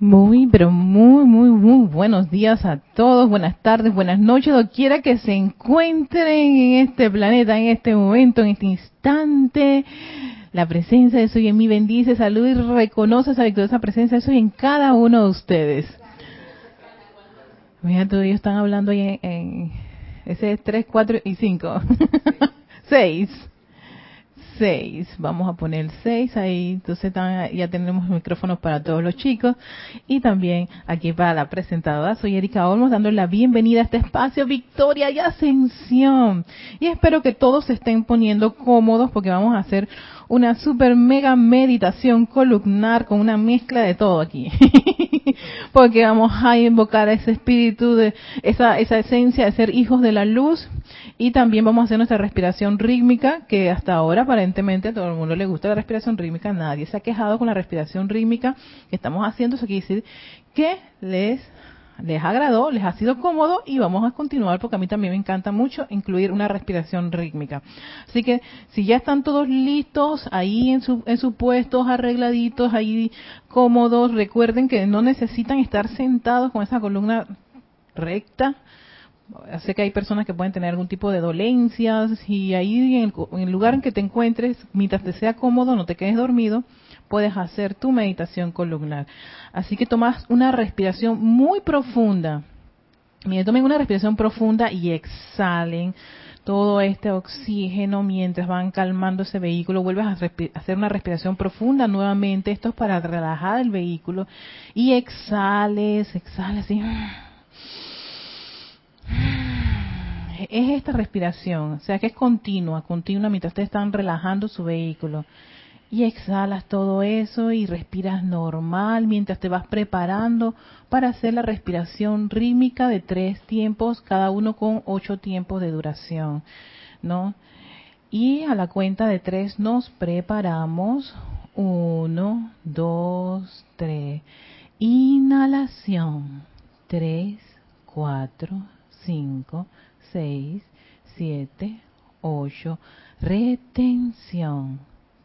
Muy, pero muy, muy, muy buenos días a todos, buenas tardes, buenas noches, quiera que se encuentren en este planeta, en este momento, en este instante. La presencia de Soy en mí bendice, salud y reconoce esa victoriosa presencia de Soy en cada uno de ustedes. Mira, todos ellos están hablando ahí en, en ese es 3, 4 y 5. 6. 6. Vamos a poner 6 ahí. Entonces ya tenemos micrófonos para todos los chicos. Y también aquí para la presentadora. Soy Erika Olmos dando la bienvenida a este espacio Victoria y Ascensión. Y espero que todos se estén poniendo cómodos porque vamos a hacer una super mega meditación columnar con una mezcla de todo aquí. porque vamos a invocar ese espíritu de esa, esa esencia de ser hijos de la luz. Y también vamos a hacer nuestra respiración rítmica, que hasta ahora aparentemente a todo el mundo le gusta la respiración rítmica, nadie se ha quejado con la respiración rítmica que estamos haciendo, eso quiere decir que les les agradó, les ha sido cómodo y vamos a continuar porque a mí también me encanta mucho incluir una respiración rítmica. Así que si ya están todos listos ahí en, su, en sus puestos, arregladitos, ahí cómodos, recuerden que no necesitan estar sentados con esa columna recta, sé que hay personas que pueden tener algún tipo de dolencias y ahí en el, lugar en que te encuentres, mientras te sea cómodo, no te quedes dormido, puedes hacer tu meditación columnar. Así que tomas una respiración muy profunda. Miren, tomen una respiración profunda y exhalen todo este oxígeno mientras van calmando ese vehículo. Vuelves a hacer una respiración profunda nuevamente. Esto es para relajar el vehículo. Y exhales, exhales. Y es esta respiración, o sea que es continua, continua mientras ustedes están relajando su vehículo. Y exhalas todo eso y respiras normal mientras te vas preparando para hacer la respiración rítmica de tres tiempos, cada uno con ocho tiempos de duración, ¿no? Y a la cuenta de tres nos preparamos. Uno, dos, tres. Inhalación. Tres, cuatro, 5, 6, 7, 8. Retención.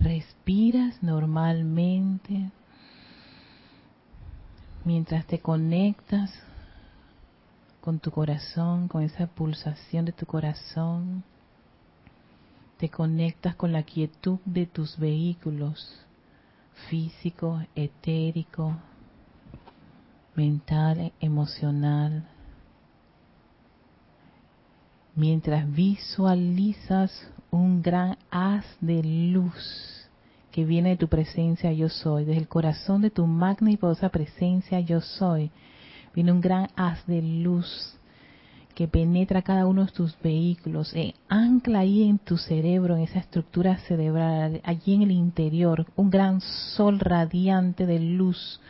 Respiras normalmente mientras te conectas con tu corazón, con esa pulsación de tu corazón. Te conectas con la quietud de tus vehículos físico, etérico, mental, emocional mientras visualizas un gran haz de luz que viene de tu presencia yo soy, desde el corazón de tu magna y poderosa presencia yo soy, viene un gran haz de luz que penetra cada uno de tus vehículos, ancla ahí en tu cerebro, en esa estructura cerebral, allí en el interior, un gran sol radiante de luz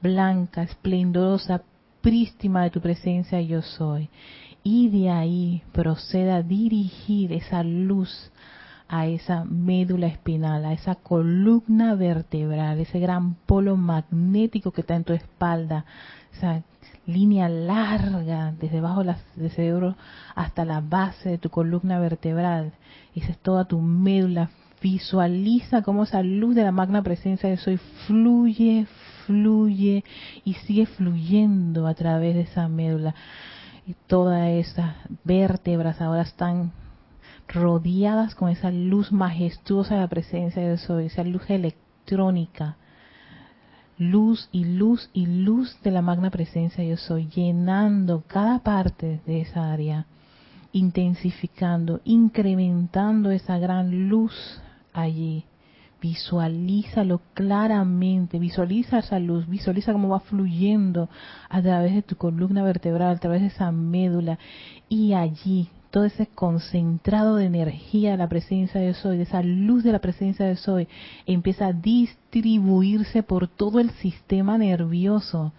blanca, esplendorosa, prístima de tu presencia yo soy y de ahí proceda a dirigir esa luz a esa médula espinal, a esa columna vertebral, ese gran polo magnético que está en tu espalda, esa línea larga desde abajo del cerebro hasta la base de tu columna vertebral. Esa es toda tu médula. Visualiza cómo esa luz de la magna presencia de Soy fluye, fluye y sigue fluyendo a través de esa médula. Y todas esas vértebras ahora están rodeadas con esa luz majestuosa de la presencia de Soy, esa luz electrónica luz y luz y luz de la magna presencia yo soy, llenando cada parte de esa área, intensificando, incrementando esa gran luz allí. Visualízalo claramente, visualiza esa luz, visualiza cómo va fluyendo a través de tu columna vertebral, a través de esa médula y allí todo ese concentrado de energía de la presencia de Soy, de esa luz de la presencia de Soy, empieza a distribuirse por todo el sistema nervioso.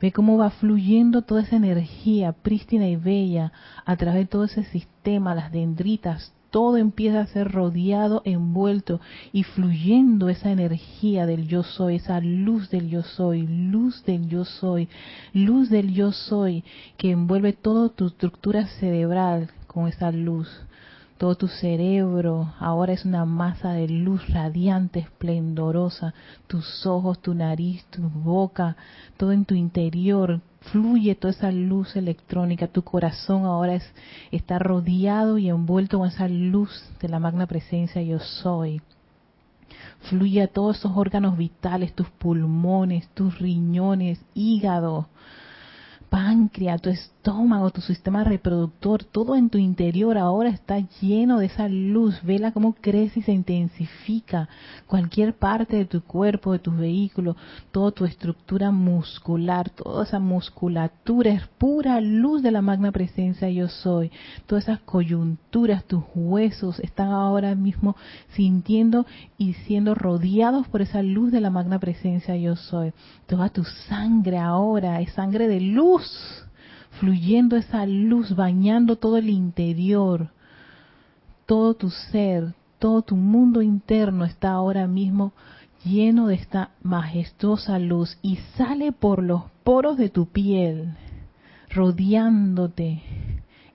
Ve cómo va fluyendo toda esa energía prístina y bella a través de todo ese sistema, las dendritas, todo empieza a ser rodeado, envuelto y fluyendo esa energía del yo soy, esa luz del yo soy, luz del yo soy, luz del yo soy, que envuelve toda tu estructura cerebral con esa luz. Todo tu cerebro ahora es una masa de luz radiante, esplendorosa. Tus ojos, tu nariz, tu boca, todo en tu interior fluye toda esa luz electrónica, tu corazón ahora es, está rodeado y envuelto con esa luz de la magna presencia yo soy. Fluye a todos esos órganos vitales, tus pulmones, tus riñones, hígado, páncreas, tu estómago, tu sistema reproductor, todo en tu interior ahora está lleno de esa luz. Vela cómo crece y se intensifica. Cualquier parte de tu cuerpo, de tu vehículo, toda tu estructura muscular, toda esa musculatura es pura luz de la magna presencia yo soy. Todas esas coyunturas, tus huesos están ahora mismo sintiendo y siendo rodeados por esa luz de la magna presencia yo soy. Toda tu sangre ahora es sangre de luz fluyendo esa luz, bañando todo el interior, todo tu ser, todo tu mundo interno está ahora mismo lleno de esta majestuosa luz y sale por los poros de tu piel, rodeándote,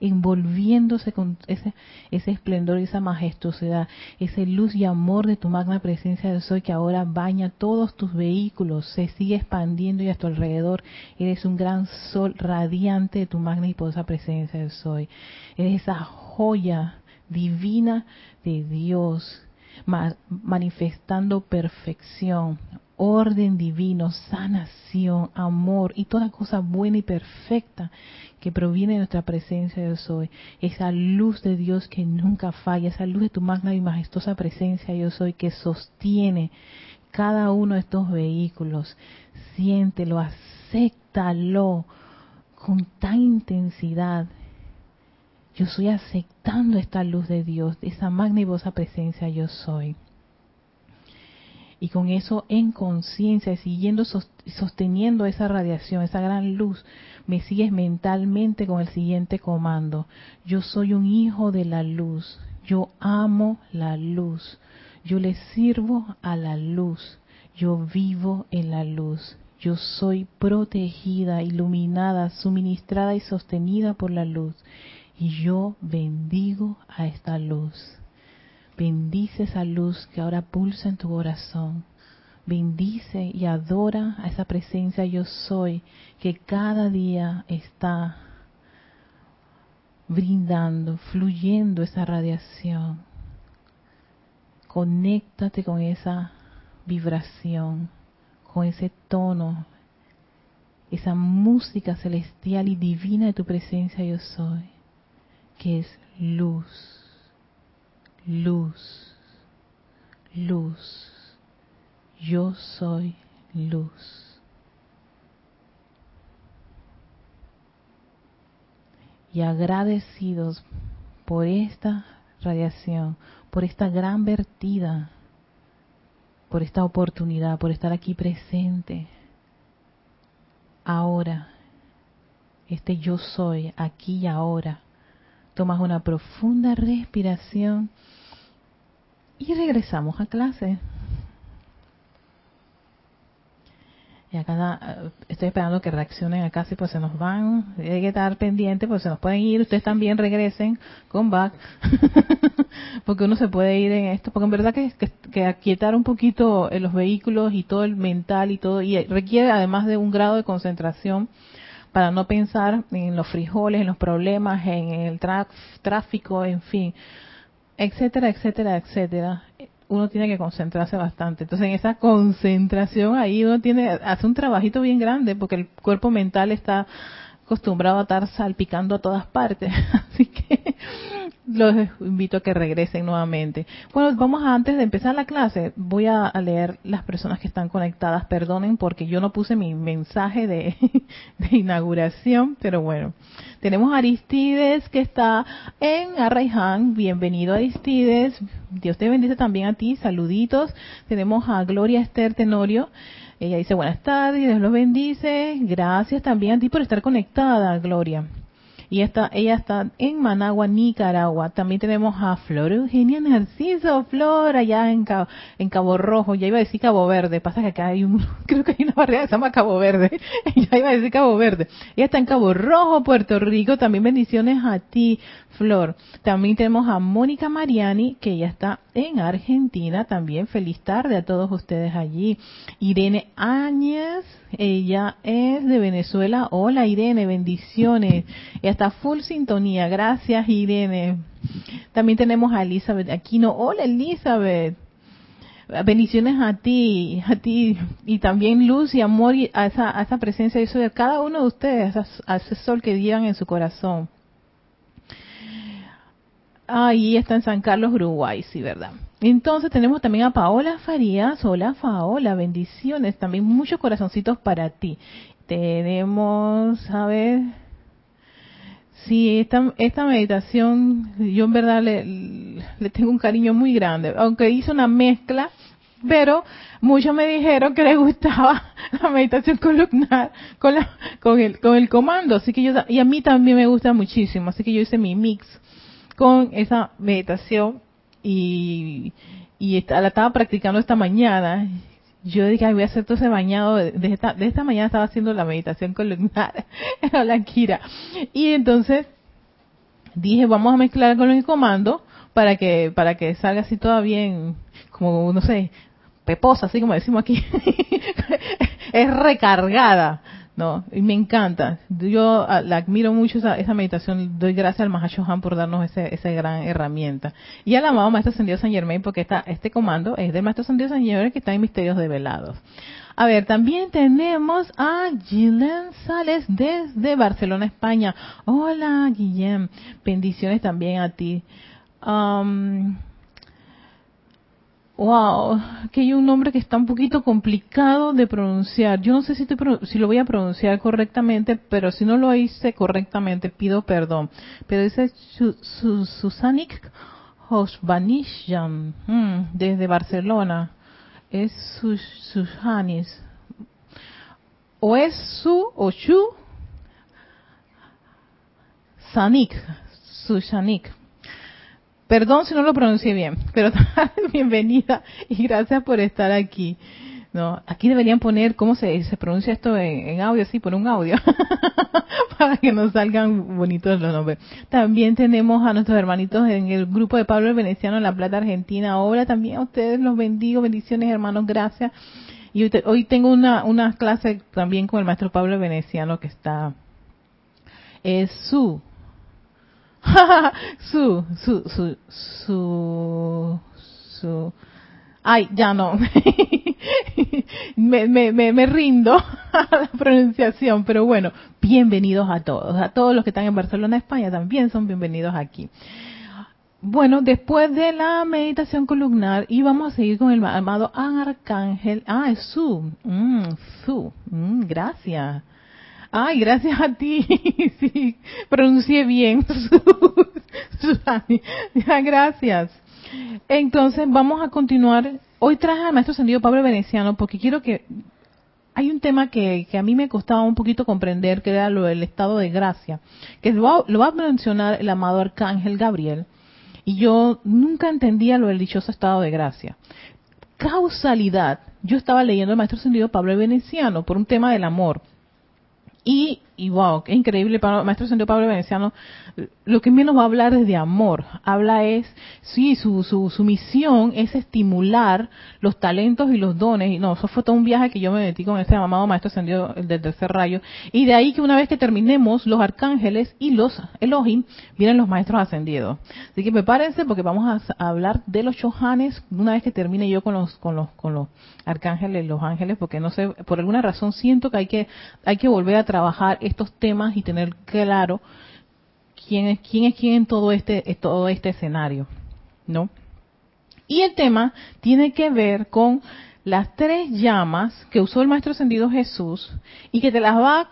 envolviéndose con ese, ese esplendor y esa majestuosidad, ese luz y amor de tu magna presencia del Soy que ahora baña todos tus vehículos, se sigue expandiendo y a tu alrededor eres un gran sol radiante de tu magna y poderosa presencia del Soy. Eres esa joya divina de Dios manifestando perfección, orden divino, sanación, amor y toda cosa buena y perfecta que proviene de nuestra presencia yo soy. Esa luz de Dios que nunca falla, esa luz de tu magna y majestuosa presencia yo soy que sostiene cada uno de estos vehículos. Siéntelo, acéptalo con tan intensidad. Yo estoy aceptando esta luz de Dios, esa magnífica presencia yo soy y con eso en conciencia, siguiendo sosteniendo esa radiación, esa gran luz, me sigues mentalmente con el siguiente comando. Yo soy un hijo de la luz, yo amo la luz, yo le sirvo a la luz, yo vivo en la luz, yo soy protegida, iluminada, suministrada y sostenida por la luz, y yo bendigo a esta luz. Bendice esa luz que ahora pulsa en tu corazón. Bendice y adora a esa presencia yo soy que cada día está brindando, fluyendo esa radiación. Conéctate con esa vibración, con ese tono, esa música celestial y divina de tu presencia yo soy, que es luz luz, luz, yo soy luz. Y agradecidos por esta radiación, por esta gran vertida, por esta oportunidad, por estar aquí presente. Ahora, este yo soy, aquí y ahora. Tomas una profunda respiración Y regresamos a clase. Y acá eh, estoy esperando que reaccionen acá, si pues se nos van. Hay que estar pendiente, pues se nos pueden ir. Ustedes también regresen con back. porque uno se puede ir en esto. Porque en verdad que, que, que aquietar un poquito en los vehículos y todo el mental y todo. Y requiere además de un grado de concentración para no pensar en los frijoles, en los problemas, en el tráfico, en fin, etcétera, etcétera, etcétera uno tiene que concentrarse bastante. Entonces, en esa concentración ahí uno tiene, hace un trabajito bien grande porque el cuerpo mental está acostumbrado a estar salpicando a todas partes. Así que los invito a que regresen nuevamente. Bueno, vamos a, antes de empezar la clase, voy a, leer las personas que están conectadas. Perdonen porque yo no puse mi mensaje de, de inauguración, pero bueno. Tenemos a Aristides que está en Arraiján. Bienvenido Aristides. Dios te bendice también a ti. Saluditos. Tenemos a Gloria Esther Tenorio. Ella dice buenas tardes, Dios los bendice. Gracias también a ti por estar conectada, Gloria y está, ella está en Managua, Nicaragua. También tenemos a Flor Eugenia Narciso, Flor, allá en Cabo, en Cabo Rojo, ya iba a decir Cabo Verde, pasa que acá hay un, creo que hay una barriada que se llama Cabo Verde, ya iba a decir Cabo Verde. Ella está en Cabo Rojo, Puerto Rico, también bendiciones a ti, Flor. También tenemos a Mónica Mariani, que ella está en Argentina, también feliz tarde a todos ustedes allí. Irene Áñez, ella es de Venezuela. Hola Irene, bendiciones. Ella está full sintonía. Gracias Irene. También tenemos a Elizabeth Aquino. Hola Elizabeth. Bendiciones a ti, a ti y también luz y amor a esa, a esa presencia de cada uno de ustedes, a, ese sol que llevan en su corazón. Ahí está en San Carlos, Uruguay, sí, ¿verdad? Entonces tenemos también a Paola Farías. Hola, Paola, bendiciones. También muchos corazoncitos para ti. Tenemos, a ver, sí, esta, esta meditación, yo en verdad le, tengo un cariño muy grande, aunque hice una mezcla, pero muchos me dijeron que les gustaba la meditación columnar con, la, con, el, con el comando, así que yo, y a mí también me gusta muchísimo, así que yo hice mi mix con esa meditación y, y la estaba practicando esta mañana. Yo dije, voy a hacer todo ese bañado. De esta, de esta mañana estaba haciendo la meditación columnar en la Kira. Y entonces dije, vamos a mezclar con el comando para que, para que salga así toda bien, como, no sé, peposa, así como decimos aquí. es recargada. No, y me encanta. Yo ah, la admiro mucho esa, esa meditación. Doy gracias al Mahashohan por darnos ese, esa gran herramienta. Y al amado Maestro Ascendido San Germain, porque está, este comando es del Maestro Ascendido San Germain que está en Misterios Develados. A ver, también tenemos a Gillen Sales desde Barcelona, España. Hola, Guillem. Bendiciones también a ti. Um, Wow, que hay un nombre que está un poquito complicado de pronunciar. Yo no sé si, si lo voy a pronunciar correctamente, pero si no lo hice correctamente, pido perdón. Pero dice Susanik Hosbanishan, hmm, desde Barcelona. Es Susanis. O es Su o Shu Sanik. Susanik. Perdón si no lo pronuncié bien, pero bienvenida y gracias por estar aquí. No, aquí deberían poner cómo se, pronuncia esto en, audio, sí, por un audio, para que nos salgan bonitos los nombres. También tenemos a nuestros hermanitos en el grupo de Pablo el Veneciano en La Plata, Argentina. Hola, también a ustedes los bendigo, bendiciones hermanos, gracias. Y hoy, tengo una, una clase también con el maestro Pablo el Veneciano que está, es su su, su, su, su, su. Ay, ya no. me, me, me, rindo a la pronunciación, pero bueno, bienvenidos a todos. A todos los que están en Barcelona, España, también son bienvenidos aquí. Bueno, después de la meditación columnar, íbamos a seguir con el amado Arcángel. Ah, es su. Mm, su. Mm, gracias. Ay, gracias a ti. sí, pronuncié bien. gracias. Entonces, vamos a continuar. Hoy traje al maestro Sendido Pablo Veneciano porque quiero que... Hay un tema que, que, a mí me costaba un poquito comprender, que era lo del estado de gracia, que lo va, lo va a mencionar el amado Arcángel Gabriel. y yo nunca entendía lo del dichoso estado de gracia. Causalidad. Yo estaba leyendo el Maestro Ascendido Pablo Veneciano por un tema del amor. Y, y wow, qué increíble, Maestro Ascendido Pablo Veneciano lo que menos va a hablar es de amor. Habla es, sí, su, su, su misión es estimular los talentos y los dones. Y no, eso fue todo un viaje que yo me metí con este amado maestro ascendido del tercer rayo. Y de ahí que una vez que terminemos, los arcángeles y los Elohim, vienen los maestros ascendidos. Así que prepárense porque vamos a, hablar de los Chohanes una vez que termine yo con los, con los, con los arcángeles, los ángeles, porque no sé, por alguna razón siento que hay que, hay que volver a trabajar estos temas y tener claro quién es quién es quién en todo este todo este escenario, ¿no? Y el tema tiene que ver con las tres llamas que usó el maestro ascendido Jesús y que te las va a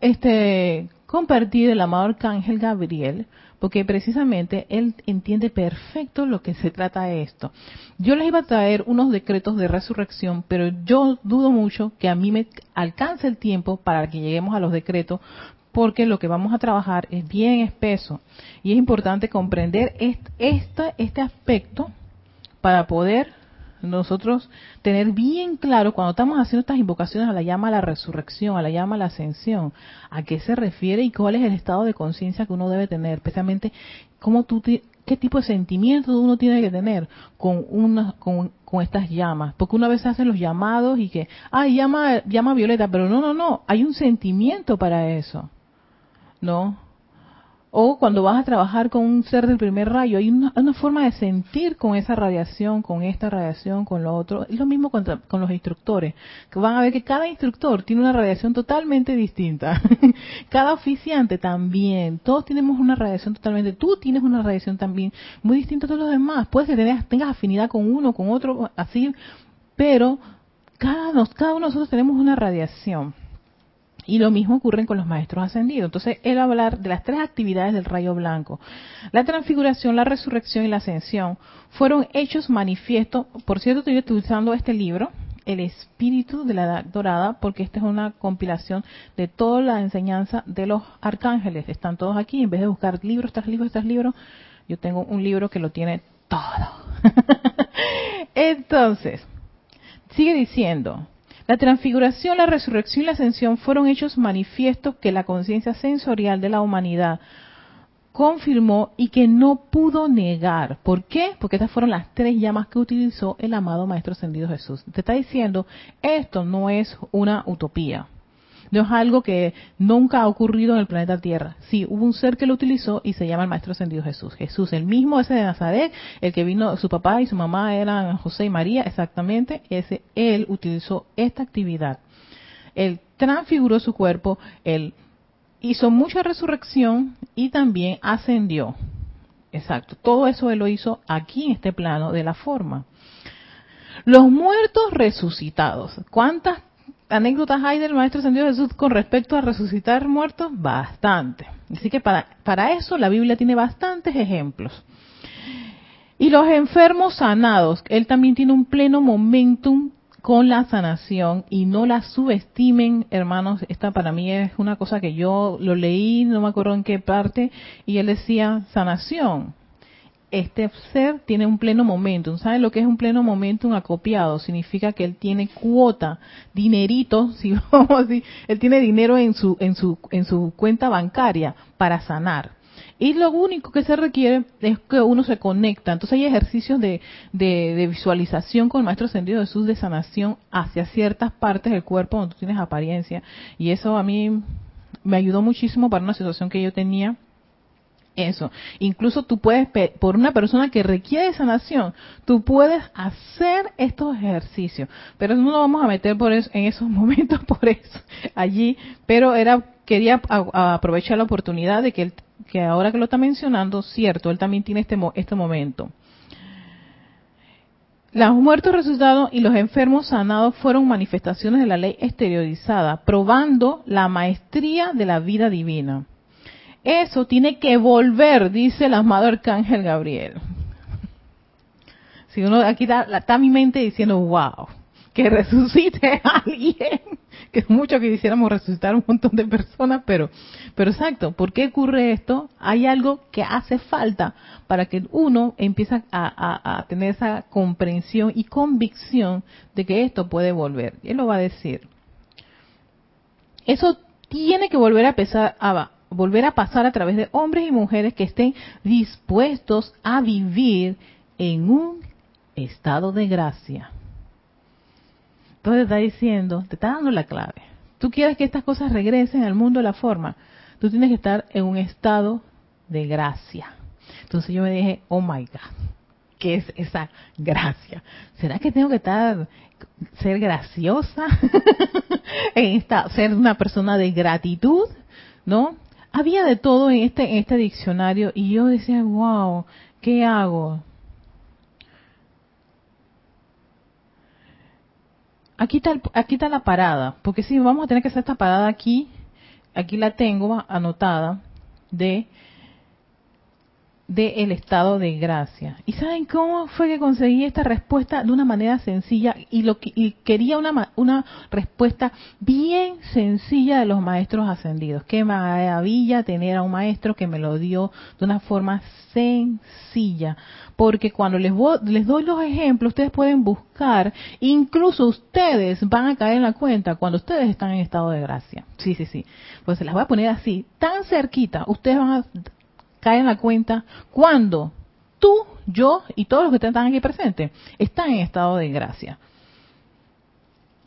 este compartir el amado arcángel Gabriel, porque precisamente él entiende perfecto lo que se trata esto. Yo les iba a traer unos decretos de resurrección, pero yo dudo mucho que a mí me alcance el tiempo para que lleguemos a los decretos, porque lo que vamos a trabajar es bien espeso y es importante comprender este aspecto para poder nosotros tener bien claro cuando estamos haciendo estas invocaciones a la llama a la resurrección, a la llama a la ascensión, a qué se refiere y cuál es el estado de conciencia que uno debe tener, especialmente cómo tú qué tipo de sentimiento uno tiene que tener con una con, con estas llamas, porque una vez hacen los llamados y que, ah, llama llama violeta, pero no, no, no, hay un sentimiento para eso. ¿no? O cuando vas a trabajar con un ser del primer rayo, hay una, forma de sentir con esa radiación, con esta radiación, con lo otro. Es lo mismo con, con los instructores, que van a ver que cada instructor tiene una radiación totalmente distinta. cada oficiante también. Todos tenemos una radiación totalmente. Tú tienes una radiación también muy distinta a todos los demás. Puedes que tengas, tengas afinidad con uno, con otro, así, pero cada, cada uno de nosotros tenemos una radiación. Y lo mismo ocurre con los maestros ascendidos. Entonces, él hablar de las tres actividades del rayo blanco. La transfiguración, la resurrección y la ascensión fueron hechos manifiestos. Por cierto, estoy utilizando este libro, El Espíritu de la Edad Dorada, porque esta es una compilación de toda la enseñanza de los arcángeles. Están todos aquí. En vez de buscar libros tras libros tras libros, yo tengo un libro que lo tiene todo. Entonces, sigue diciendo, la transfiguración, la resurrección y la ascensión fueron hechos manifiestos que la conciencia sensorial de la humanidad confirmó y que no pudo negar. ¿Por qué? Porque estas fueron las tres llamas que utilizó el amado Maestro Ascendido Jesús. Te está diciendo, esto no es una utopía. No es algo que nunca ha ocurrido en el planeta Tierra. Sí, hubo un ser que lo utilizó y se llama el Maestro Ascendido Jesús. Jesús, el mismo ese de Nazaret, el que vino, su papá y su mamá eran José y María, exactamente, ese, él utilizó esta actividad. Él transfiguró su cuerpo, él hizo mucha resurrección y también ascendió. Exacto, todo eso él lo hizo aquí en este plano de la forma. Los muertos resucitados. ¿Cuántas anécdotas hay del Maestro Ascendido Jesús con respecto a resucitar muertos? Bastante. Así que para, para eso la Biblia tiene bastantes ejemplos. Y los enfermos sanados, él también tiene un pleno momentum con la sanación y no la subestimen, hermanos. Esta para mí es una cosa que yo lo leí, no me acuerdo en qué parte, y él decía sanación este ser tiene un pleno momentum. ¿Saben lo que es un pleno momentum acopiado? Significa que él tiene cuota, dinerito, si vamos él tiene dinero en su, en su, en su cuenta bancaria para sanar. Y lo único que se requiere es que uno se conecta. Entonces hay ejercicios de, de, de visualización con el Maestro Ascendido Jesús de sanación hacia ciertas partes del cuerpo donde tú tienes apariencia. Y eso a mí me ayudó muchísimo para una situación que yo tenía eso. Incluso tú puedes, por una persona que requiere sanación, tú puedes hacer estos ejercicios. Pero no nos vamos a meter por eso, en esos momentos por eso, allí. Pero era, quería aprovechar la oportunidad de que, él, que ahora que lo está mencionando, cierto, él también tiene este, este momento. Los muertos resucitados y los enfermos sanados fueron manifestaciones de la ley exteriorizada, probando la maestría de la vida divina. Eso tiene que volver, dice el amado Arcángel Gabriel. Si uno aquí está, está mi mente diciendo, wow, que resucite a alguien. que es mucho que quisiéramos resucitar un montón de personas, pero, pero exacto, ¿por qué ocurre esto? Hay algo que hace falta para que uno empiece a, a tener esa comprensión y convicción de que esto puede volver. Él lo va a decir. Eso tiene que volver a, pesar, a, volver a pasar a través de hombres y mujeres que estén dispuestos a vivir en un estado de gracia. Entonces está diciendo, te está dando la clave. Tú quieres que estas cosas regresen al mundo de la forma. Tú tienes que estar en un estado de gracia. Entonces yo me dije, oh my God, ¿qué es esa gracia? ¿Será que tengo que estar, ser graciosa? en esta, ser una persona de gratitud, ¿no? Había de todo en este, en este diccionario y yo decía, wow, ¿qué hago? Aquí está, aquí está la parada, porque si vamos a tener que hacer esta parada aquí, aquí la tengo anotada, de del estado de gracia. ¿Y saben cómo fue que conseguí esta respuesta de una manera sencilla? Y, lo, y quería una, una respuesta bien sencilla de los maestros ascendidos. Qué maravilla tener a un maestro que me lo dio de una forma sencilla. Porque cuando les, les doy los ejemplos, ustedes pueden buscar, incluso ustedes van a caer en la cuenta cuando ustedes están en estado de gracia. Sí, sí, sí. Pues se las voy a poner así, tan cerquita, ustedes van a cae en la cuenta cuando tú, yo y todos los que están aquí presentes están en estado de gracia.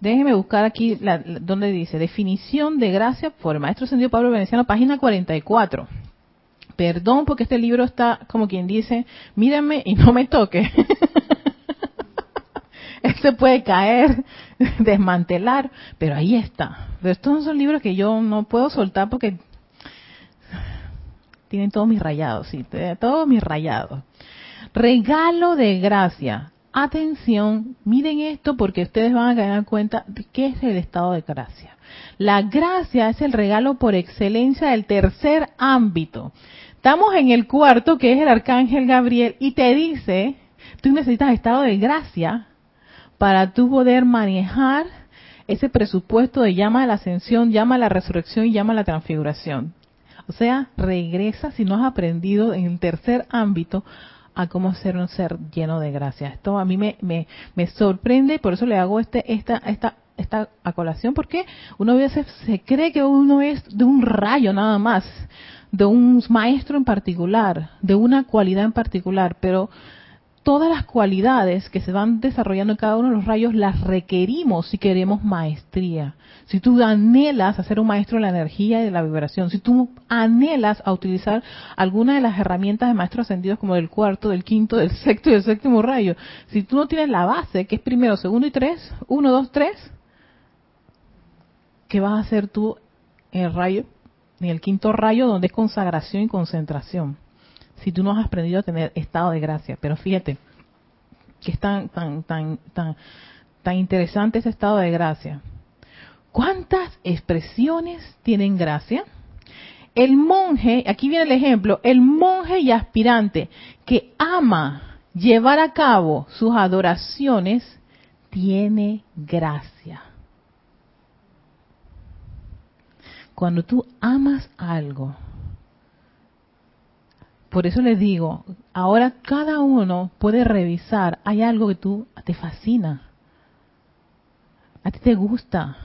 Déjenme buscar aquí la, donde dice definición de gracia por el maestro Sendido Pablo Veneciano, página 44. Perdón porque este libro está como quien dice, mírenme y no me toque. Este puede caer, desmantelar, pero ahí está. Pero estos son libros que yo no puedo soltar porque tienen todos mis rayados, sí, todos mis rayados. Regalo de gracia. Atención, miren esto porque ustedes van a caer cuenta de qué es el estado de gracia. La gracia es el regalo por excelencia del tercer ámbito. Estamos en el cuarto, que es el arcángel Gabriel, y te dice, tú necesitas estado de gracia para tú poder manejar ese presupuesto de llama a la ascensión, llama a la resurrección y llama a la transfiguración. O sea, regresa si no has aprendido en el tercer ámbito a cómo ser un ser lleno de gracia. Esto a mí me, me, me sorprende y por eso le hago este, esta, esta, esta acolación, porque uno a veces se cree que uno es de un rayo nada más, de un maestro en particular, de una cualidad en particular, pero todas las cualidades que se van desarrollando en cada uno de los rayos las requerimos si queremos maestría. Si tú anhelas a ser un maestro de la energía y de la vibración, si tú anhelas a utilizar alguna de las herramientas de maestros ascendidos como del cuarto, del quinto, del sexto y del séptimo rayo, si tú no tienes la base, que es primero, segundo y tres, uno, dos, tres, ¿qué vas a hacer tú en el rayo, en el quinto rayo donde es consagración y concentración? Si tú no has aprendido a tener estado de gracia. Pero fíjate que es tan, tan, tan, tan, tan interesante ese estado de gracia. ¿Cuántas expresiones tienen gracia? El monje, aquí viene el ejemplo, el monje y aspirante que ama llevar a cabo sus adoraciones, tiene gracia. Cuando tú amas algo, por eso les digo, ahora cada uno puede revisar, hay algo que tú te fascina, a ti te gusta,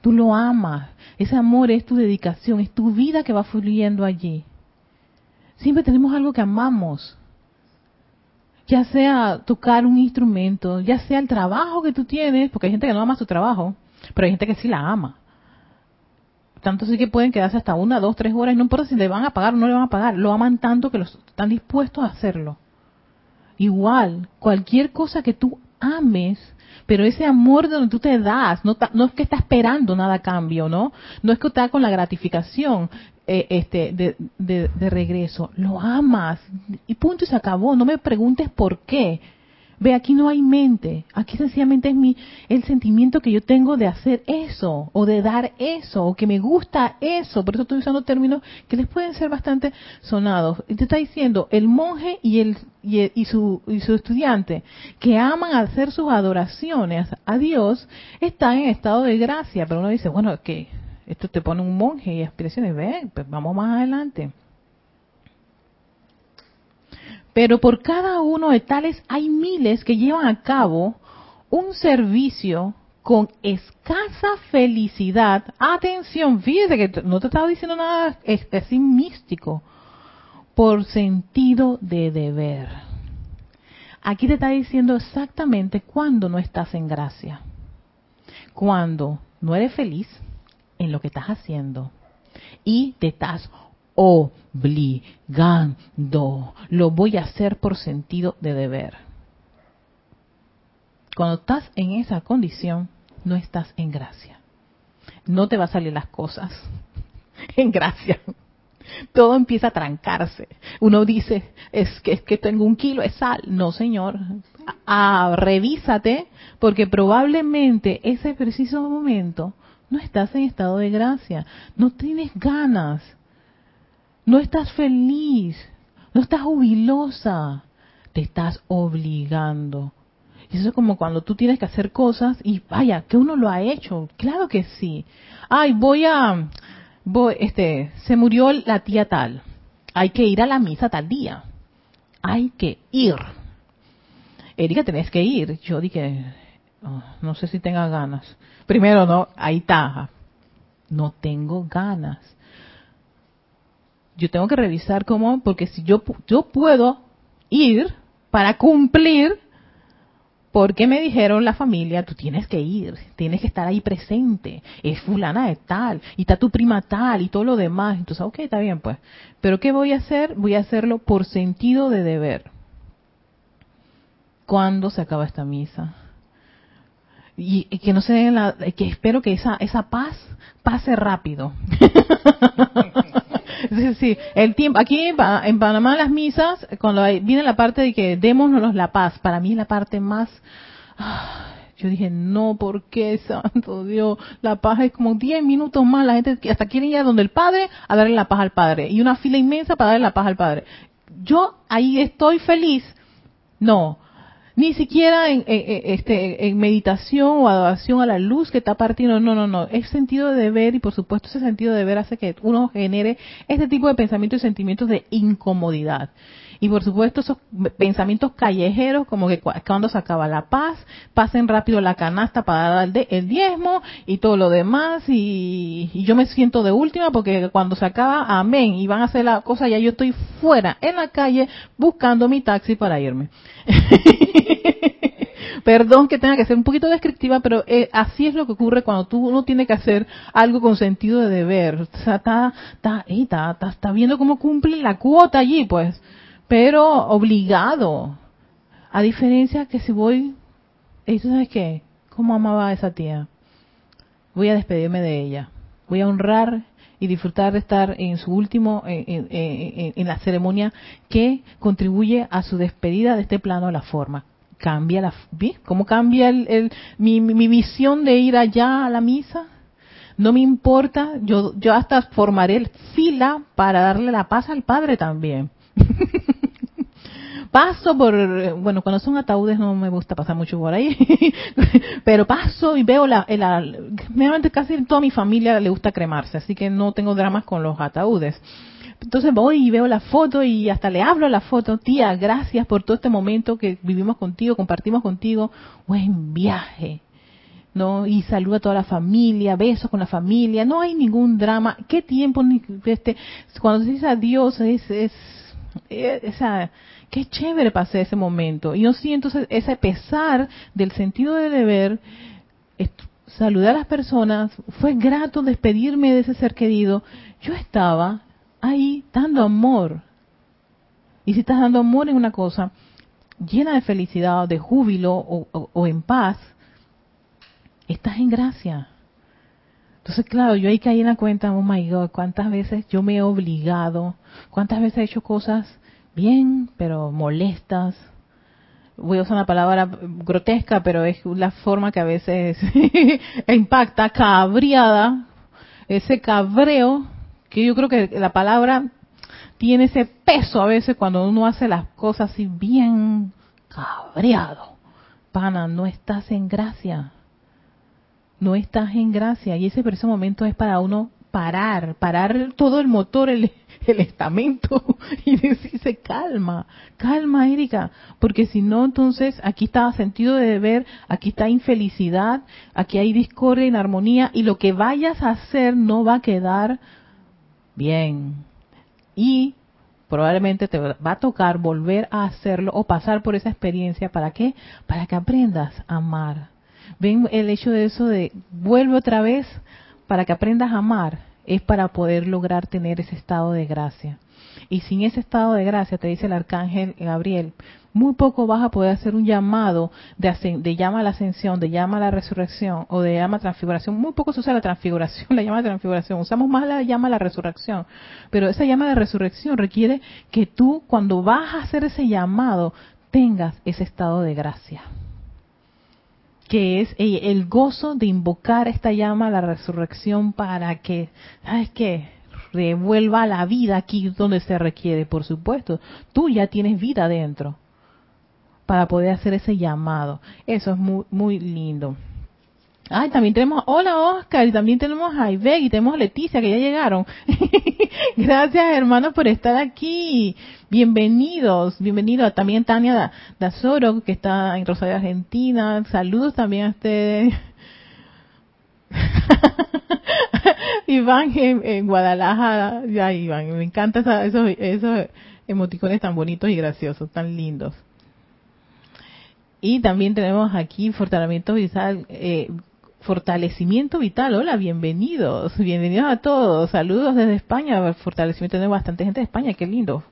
tú lo amas, ese amor es tu dedicación, es tu vida que va fluyendo allí. Siempre tenemos algo que amamos, ya sea tocar un instrumento, ya sea el trabajo que tú tienes, porque hay gente que no ama su trabajo, pero hay gente que sí la ama tanto sí que pueden quedarse hasta una, dos, tres horas no importa si le van a pagar o no le van a pagar, lo aman tanto que los, están dispuestos a hacerlo. Igual, cualquier cosa que tú ames, pero ese amor de donde tú te das, no, no es que está esperando nada a cambio, ¿no? No es que está con la gratificación eh, este, de, de regreso, lo amas y punto y se acabó, no me preguntes por qué. Ve, aquí no hay mente, aquí sencillamente es mi, el sentimiento que yo tengo de hacer eso, o de dar eso, o que me gusta eso, por eso estoy usando términos que les pueden ser bastante sonados. Y te está diciendo, el monje y, el, y, su, y su estudiante, que aman hacer sus adoraciones a Dios, están en estado de gracia, pero uno dice, bueno, que esto te pone un monje y aspiraciones, ve, pues vamos más adelante. Pero por cada uno de tales hay miles que llevan a cabo un servicio con escasa felicidad. Atención, fíjese que no te estaba diciendo nada así místico. Por sentido de deber. Aquí te está diciendo exactamente cuando no estás en gracia. Cuando no eres feliz en lo que estás haciendo y te estás obligando. Lo voy a hacer por sentido de deber. Cuando estás en esa condición, no estás en gracia. No te va a salir las cosas en gracia. Todo empieza a trancarse. Uno dice, es que, es que tengo un kilo de sal. No, señor. Ah, revísate, porque probablemente ese preciso momento no estás en estado de gracia. No tienes ganas no estás feliz, no estás jubilosa, te estás obligando. Y eso es como cuando tú tienes que hacer cosas y vaya, que uno lo ha hecho, claro que sí. Ay, voy a, voy, este, se murió la tía tal, hay que ir a la misa tal día, hay que ir. Erika, tenés que ir. Yo dije, oh, no sé si tenga ganas. Primero, no, ahí está. No tengo ganas yo tengo que revisar cómo, porque si yo, yo puedo ir para cumplir, porque me dijeron la familia, tú tienes que ir, tienes que estar ahí presente, es fulana de tal, y está tu prima tal, y todo lo demás. Entonces, ok, está bien, pues. Pero ¿qué voy a hacer? Voy a hacerlo por sentido de deber. ¿Cuándo se acaba esta misa? Y, que no se den la, que espero que esa, esa paz pase rápido. Sí, sí, el tiempo, aquí en Panamá las misas, cuando viene la parte de que démonos la paz, para mí es la parte más, yo dije, no, ¿por qué, santo Dios? La paz es como 10 minutos más, la gente hasta quiere ir a donde el Padre a darle la paz al Padre, y una fila inmensa para darle la paz al Padre. Yo ahí estoy feliz. No, ni siquiera en, este, en meditación o adoración a la luz que está partiendo, no, no, no, es sentido de deber y por supuesto ese sentido de deber hace que uno genere este tipo de pensamientos y sentimientos de incomodidad. Y por supuesto esos pensamientos callejeros como que cuando se acaba la paz, pasen rápido la canasta para dar el diezmo y todo lo demás y, yo me siento de última porque cuando se acaba, amén, y van a hacer la cosa, ya yo estoy fuera en la calle buscando mi taxi para irme. Perdón que tenga que ser un poquito descriptiva, pero eh, así es lo que ocurre cuando tú uno tiene que hacer algo con sentido de deber. O sea, está, está, está, está, viendo cómo cumple la cuota allí, pues, pero obligado. A diferencia que si voy, ¿y tú sabes qué? ¿Cómo amaba a esa tía? Voy a despedirme de ella. Voy a honrar y disfrutar de estar en su último, en, la ceremonia que contribuye a su despedida de este plano a la forma. Cambia la, ¿Cómo cambia el, mi, mi visión de ir allá a la misa? No me importa, yo, yo hasta formaré fila para darle la paz al Padre también. Paso por, bueno, cuando son ataúdes no me gusta pasar mucho por ahí, pero paso y veo la, la, realmente casi toda mi familia le gusta cremarse, así que no tengo dramas con los ataúdes. Entonces voy y veo la foto y hasta le hablo a la foto, tía, gracias por todo este momento que vivimos contigo, compartimos contigo, buen viaje. ¿no? Y saluda a toda la familia, besos con la familia, no hay ningún drama. ¿Qué tiempo? Este, cuando se dice adiós, es, es, es esa, qué chévere pasé ese momento. Y yo siento ese pesar del sentido de deber, saludar a las personas, fue grato despedirme de ese ser querido. Yo estaba ahí dando amor. Y si estás dando amor en una cosa llena de felicidad, de júbilo o, o en paz, estás en gracia. Entonces, claro, yo ahí caí en la cuenta, oh my God, cuántas veces yo me he obligado, cuántas veces he hecho cosas bien, pero molestas, voy a usar una palabra grotesca, pero es la forma que a veces impacta, cabreada, ese cabreo, que yo creo que la palabra tiene ese peso a veces cuando uno hace las cosas así bien cabreado. Pana, no estás en gracia. No estás en gracia. Y ese ese momento es para uno parar, parar todo el motor, el, el estamento y decirse calma, calma Erika, porque si no entonces aquí está sentido de deber, aquí está infelicidad, aquí hay discordia, inarmonía y lo que vayas a hacer no va a quedar bien. Y probablemente te va a tocar volver a hacerlo o pasar por esa experiencia. ¿Para qué? Para que aprendas a amar. Ven el hecho de eso de vuelve otra vez para que aprendas a amar es para poder lograr tener ese estado de gracia. Y sin ese estado de gracia, te dice el arcángel Gabriel, muy poco vas a poder hacer un llamado de, de llama a la ascensión, de llama a la resurrección o de llama a transfiguración. Muy poco se usa la transfiguración, la llama de transfiguración. Usamos más la llama a la resurrección. Pero esa llama de resurrección requiere que tú, cuando vas a hacer ese llamado, tengas ese estado de gracia que es el gozo de invocar esta llama a la resurrección para que, ¿sabes qué? Revuelva la vida aquí donde se requiere, por supuesto. Tú ya tienes vida dentro para poder hacer ese llamado. Eso es muy, muy lindo. Ay, también tenemos, hola Oscar, y también tenemos a Iveg y tenemos a Leticia que ya llegaron. Gracias hermanos por estar aquí. Bienvenidos, bienvenidos también Tania Dazoro que está en Rosario, Argentina. Saludos también a ustedes. Iván en, Guadalajara, ya Iván, me encantan esos, esos emoticones tan bonitos y graciosos, tan lindos. Y también tenemos aquí fortalecimiento visual, eh, Fortalecimiento Vital, hola, bienvenidos, bienvenidos a todos, saludos desde España, fortalecimiento, tenemos bastante gente de España, qué lindo.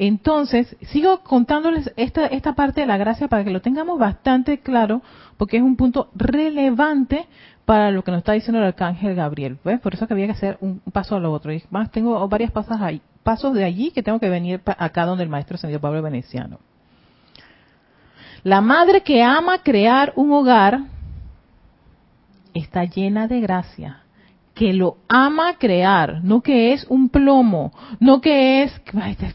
Entonces, sigo contándoles esta, esta parte de la gracia para que lo tengamos bastante claro, porque es un punto relevante para lo que nos está diciendo el arcángel Gabriel, ¿ves? Por eso que había que hacer un paso a lo otro. Y más, tengo varias pasas pasos de allí que tengo que venir acá donde el maestro San Pablo Veneciano. La madre que ama crear un hogar está llena de gracia, que lo ama crear, no que es un plomo, no que es,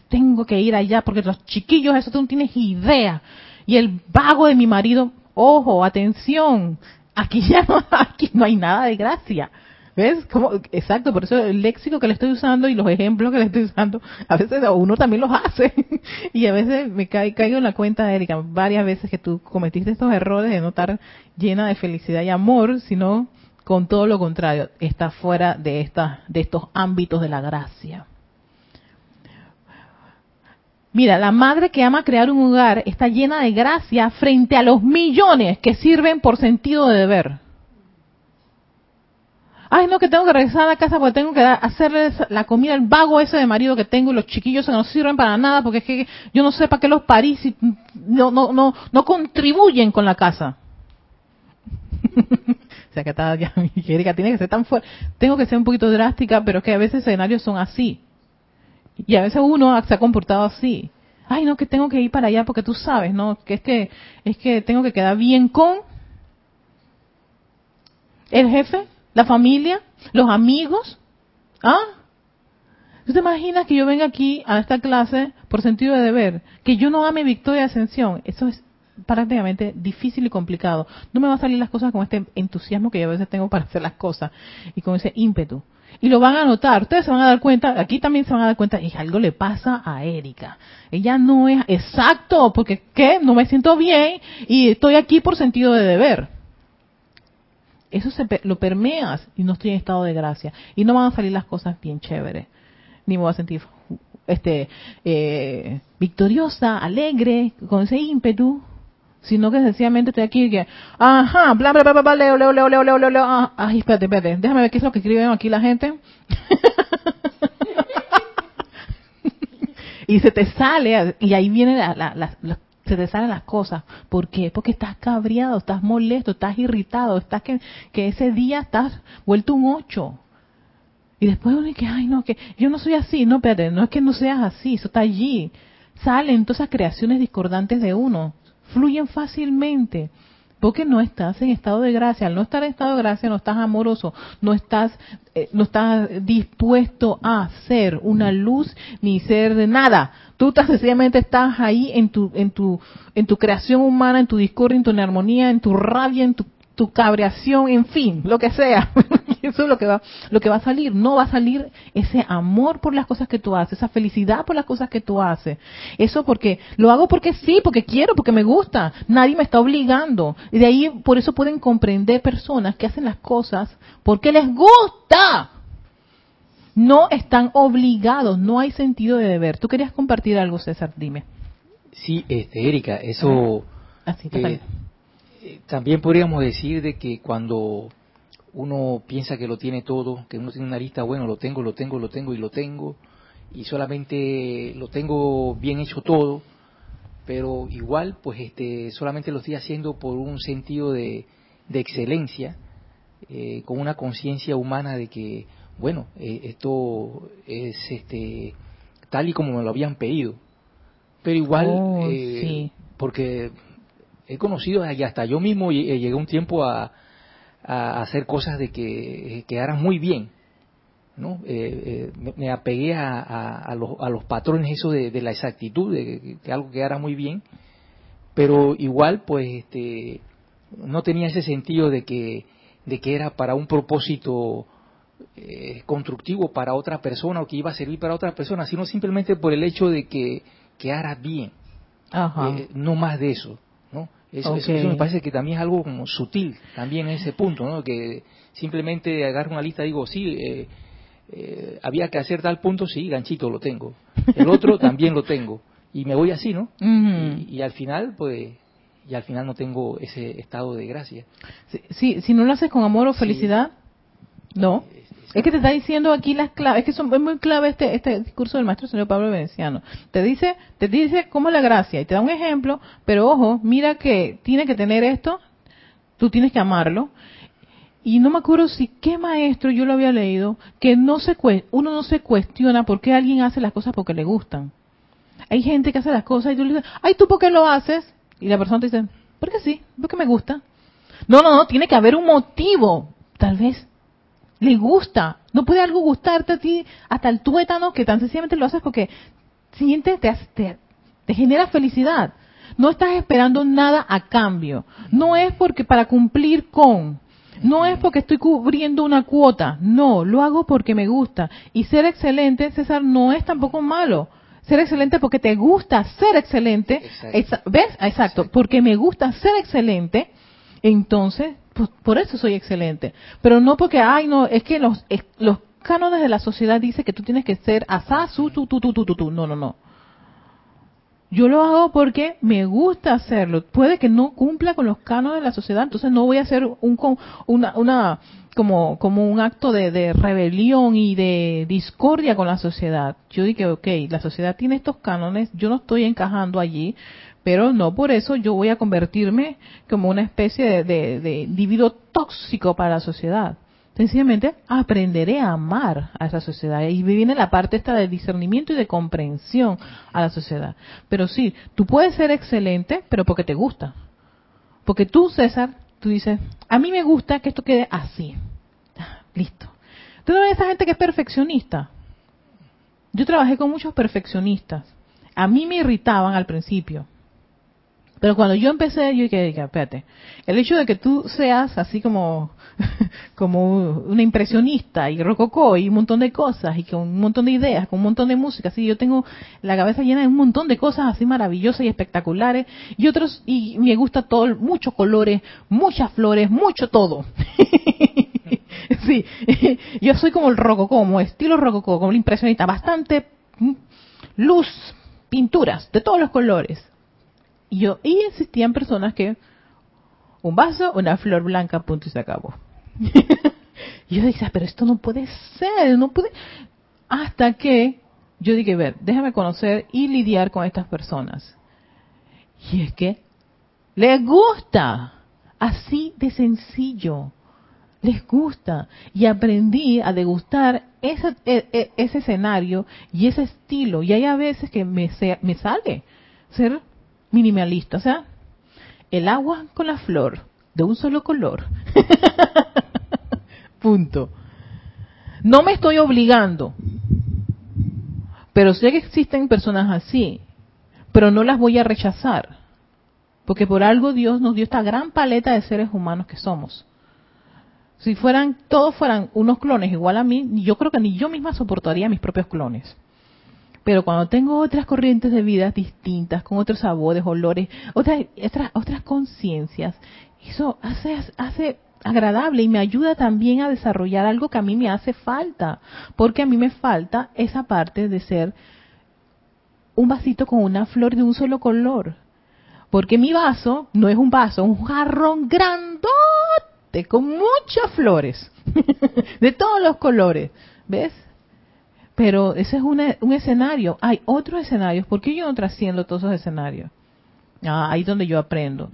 tengo que ir allá porque los chiquillos, eso tú no tienes idea. Y el vago de mi marido, ojo, atención, aquí ya no, aquí no hay nada de gracia. ¿Ves? Como, exacto, por eso el léxico que le estoy usando y los ejemplos que le estoy usando, a veces uno también los hace. y a veces me caigo en la cuenta, Erika, varias veces que tú cometiste estos errores de no estar llena de felicidad y amor, sino con todo lo contrario, está fuera de, esta, de estos ámbitos de la gracia. Mira, la madre que ama crear un hogar está llena de gracia frente a los millones que sirven por sentido de deber ay no que tengo que regresar a la casa porque tengo que hacerle la comida al vago ese de marido que tengo y los chiquillos que no sirven para nada porque es que yo no sé para qué los parís no no no no contribuyen con la casa. O sea que está ya mi tiene que ser tan fuerte. Tengo que ser un poquito drástica pero es que a veces escenarios son así. Y a veces uno se ha comportado así. Ay no que tengo que ir para allá porque tú sabes no que es que es que tengo que quedar bien con el jefe la familia, los amigos. ¿Ah? ¿Tú te imaginas que yo venga aquí a esta clase por sentido de deber? Que yo no ame victoria y ascensión. Eso es prácticamente difícil y complicado. No me van a salir las cosas con este entusiasmo que yo a veces tengo para hacer las cosas y con ese ímpetu. Y lo van a notar, ustedes se van a dar cuenta, aquí también se van a dar cuenta, y algo le pasa a Erika. Ella no es exacto, porque ¿qué? No me siento bien y estoy aquí por sentido de deber eso se, lo permeas y no estoy en estado de gracia. Y no van a salir las cosas bien chéveres. Ni me voy a sentir este eh, victoriosa, alegre, con ese ímpetu, sino que sencillamente estoy aquí y que, ajá, bla, bla, bla, bla, leo, leo, leo, leo, leo, leo, leo, ah, espérate, espérate, déjame ver qué es lo que escriben aquí la gente. y se te sale, y ahí viene la, la, la, se te salen las cosas. ¿Por qué? Porque estás cabreado, estás molesto, estás irritado, estás que, que ese día estás vuelto un ocho. Y después uno dice, ay no, que yo no soy así, no, espérate, no es que no seas así, eso está allí. Salen todas esas creaciones discordantes de uno. fluyen fácilmente. Porque no estás en estado de gracia. Al no estar en estado de gracia, no estás amoroso, no estás, eh, no estás dispuesto a ser una luz ni ser de nada. Tú tan sencillamente estás ahí en tu, en tu, en tu creación humana, en tu discordia, en tu armonía, en tu rabia, en tu tu cabreación, en fin, lo que sea. Eso es lo que va, lo que va a salir. No va a salir ese amor por las cosas que tú haces, esa felicidad por las cosas que tú haces. Eso porque lo hago porque sí, porque quiero, porque me gusta. Nadie me está obligando. Y de ahí, por eso pueden comprender personas que hacen las cosas porque les gusta. No están obligados, no hay sentido de deber. Tú querías compartir algo, César, dime. Sí, este, Erika, eso... Así, eh, también podríamos decir de que cuando uno piensa que lo tiene todo, que uno tiene una lista, bueno, lo tengo, lo tengo, lo tengo y lo tengo, y solamente lo tengo bien hecho todo, pero igual, pues este, solamente lo estoy haciendo por un sentido de, excelencia, eh, con una conciencia humana de que, bueno, eh, esto es este, tal y como me lo habían pedido. Pero igual, oh, eh, porque he conocido y hasta yo mismo eh, llegué un tiempo a, hacer cosas de que quedaran muy bien. ¿no? Eh, eh, me, apegué a, los, patrones eso de, la exactitud, de que, algo quedara muy bien, pero igual pues este, no tenía ese sentido de que, de que era para un propósito constructivo para otra persona o que iba a servir para otra persona, sino simplemente por el hecho de que quedara bien, no más de eso. Eso, me parece que también es algo como sutil, también en ese punto, ¿no? Que simplemente agarro una lista y digo, sí, eh, eh, había que hacer tal punto, sí, ganchito lo tengo. El otro también lo tengo. Y me voy así, ¿no? y, al final, pues, y al final no tengo ese estado de gracia. Sí, si no lo haces con amor o felicidad, no. Es que te está diciendo aquí las claves, es que son, es muy clave este, este discurso del maestro señor Pablo Veneciano. Te dice, te dice cómo es la gracia y te da un ejemplo, pero ojo, mira que tiene que tener esto, tú tienes que amarlo. Y no me acuerdo si qué maestro yo lo había leído, que no se uno no se cuestiona por qué alguien hace las cosas porque le gustan. Hay gente que hace las cosas y tú le dices, ay, ¿tú por qué lo haces? Y la persona te dice, porque sí, porque me gusta. No, no, no, tiene que haber un motivo. Tal vez le gusta. No puede algo gustarte a ti hasta el tuétano que tan sencillamente lo haces porque sientes, te, te, genera felicidad. No estás esperando nada a cambio. No es porque para cumplir con. No es porque estoy cubriendo una cuota. No, lo hago porque me gusta. Y ser excelente, César, no es tampoco malo. Ser excelente porque te gusta ser excelente. ¿Ves? Exacto. Porque me gusta ser excelente. Entonces pues, por eso soy excelente. Pero no porque, ay, no, es que los, los cánones de la sociedad dicen que tú tienes que ser asasu, tu, tu, tu, tu, tu, tu. No, no, no. Yo lo hago porque me gusta hacerlo. Puede que no cumpla con los cánones de la sociedad, entonces no voy a hacer un, una, una como, como un acto de, de, rebelión y de discordia con la sociedad. Yo dije, ok, la sociedad tiene estos cánones, yo no estoy encajando allí, pero no por eso yo voy a convertirme como una especie de, individuo tóxico para la sociedad. Sencillamente aprenderé a amar a esa sociedad. Y viene la parte esta de discernimiento y de comprensión a la sociedad. Pero sí, tú puedes ser excelente, pero porque te gusta. Porque tú, César, tú dices, a mí me gusta que esto quede así. Listo. ¿Tú no ves esa gente que es perfeccionista? Yo trabajé con muchos perfeccionistas. A mí me irritaban al principio pero cuando yo empecé, yo dije, espérate, el hecho de que tú seas así como, como una impresionista y rococó y un montón de cosas y con un montón de ideas, con un montón de música, así yo tengo la cabeza llena de un montón de cosas así maravillosas y espectaculares y otros, y me gusta todo, muchos colores, muchas flores, mucho todo. sí, yo soy como el rococó, como estilo rococó, como el impresionista, bastante mm, luz, pinturas de todos los colores y yo, y existían personas que un vaso, una flor blanca, punto y se acabó. y yo decía, pero esto no puede ser, no puede. Hasta que yo dije, ver, déjame conocer y lidiar con estas personas. Y es que les gusta, así de sencillo, les gusta. Y aprendí a degustar ese, e, ese escenario y ese estilo. Y hay a veces que me, me sale ser minimalista. O sea, el agua con la flor, de un solo color. Punto. No me estoy obligando, pero sé que existen personas así, pero no las voy a rechazar, porque por algo Dios nos dio esta gran paleta de seres humanos que somos. Si fueran, todos fueran unos clones igual a mí, yo creo que ni yo misma soportaría mis propios clones. Pero cuando tengo otras corrientes de vida distintas, con otros sabores, olores, otras, otras, otras conciencias, eso hace, hace agradable y me ayuda también a desarrollar algo que a mí me hace falta, porque a mí me falta esa parte de ser un vasito con una flor de un solo color. Porque mi vaso no es un vaso, es un jarrón grandote con muchas flores, de todos los colores, ¿ves? Pero ese es un escenario. Hay otros escenarios. ¿Por qué yo no trasciendo todos esos escenarios? Ah, ahí es donde yo aprendo.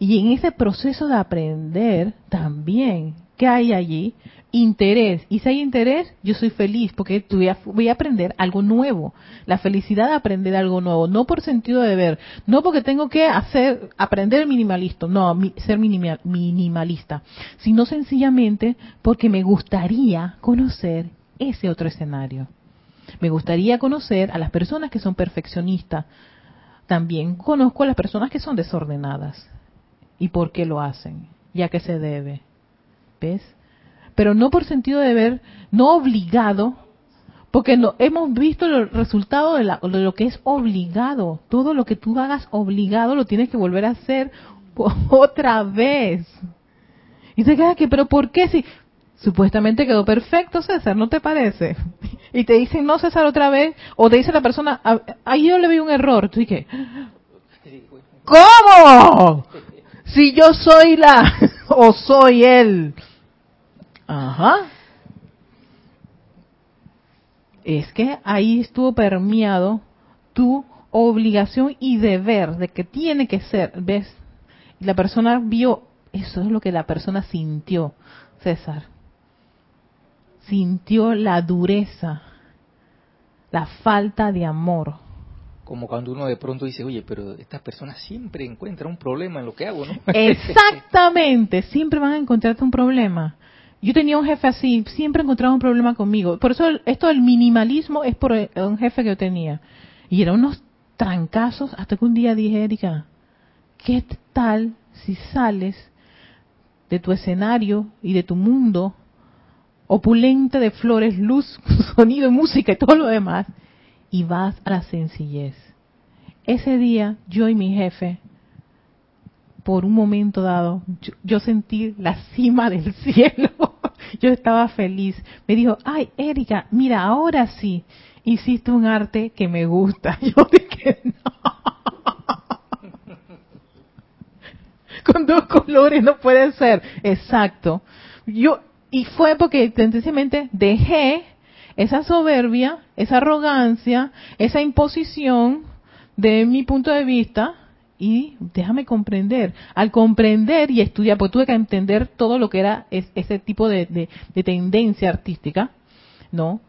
Y en ese proceso de aprender también, ¿qué hay allí? Interés. Y si hay interés, yo soy feliz porque voy a, aprender algo nuevo. La felicidad de aprender algo nuevo, no por sentido de ver, no porque tengo que hacer, aprender minimalista, no, ser minimalista, sino sencillamente porque me gustaría conocer ese otro escenario. Me gustaría conocer a las personas que son perfeccionistas, también conozco a las personas que son desordenadas. ¿Y por qué lo hacen? ¿Y a qué se debe? ¿Ves? Pero no por sentido de ver, no obligado, porque no, hemos visto el resultado de, lo que es obligado. Todo lo que tú hagas obligado lo tienes que volver a hacer otra vez. Y se queda que, pero ¿por qué si supuestamente quedó perfecto, César? ¿No te parece? Y te dicen no César otra vez, o te dice la persona, ah, ahí yo le vi un error, tú ¿cómo? Si yo soy la, o soy él. Ajá. Es que ahí estuvo permeado tu obligación y deber de que tiene que ser, ¿ves? Y la persona vio, eso es lo que la persona sintió, César sintió la dureza, la falta de amor. Como cuando uno de pronto dice, oye, pero estas personas siempre encuentran un problema en lo que hago, ¿no? Exactamente, siempre van a encontrarte un problema. Yo tenía un jefe así, siempre encontraba un problema conmigo. Por eso esto del minimalismo es por un jefe que yo tenía. Y eran unos trancazos hasta que un día dije, Erika, ¿qué tal si sales de tu escenario y de tu mundo opulente de flores, luz, sonido, música y todo lo demás, y vas a la sencillez. Ese día yo y mi jefe, por un momento dado, yo, sentí la cima del cielo. yo estaba feliz. Me dijo, ay, Erika, mira, ahora sí, hiciste un arte que me gusta. Yo dije, no. Con dos colores no puede ser. Exacto. Yo, y fue porque sencillamente dejé esa soberbia, esa arrogancia, esa imposición de mi punto de vista y déjame comprender. Al comprender y estudiar, porque tuve que entender todo lo que era ese tipo de, tendencia artística, ¿no?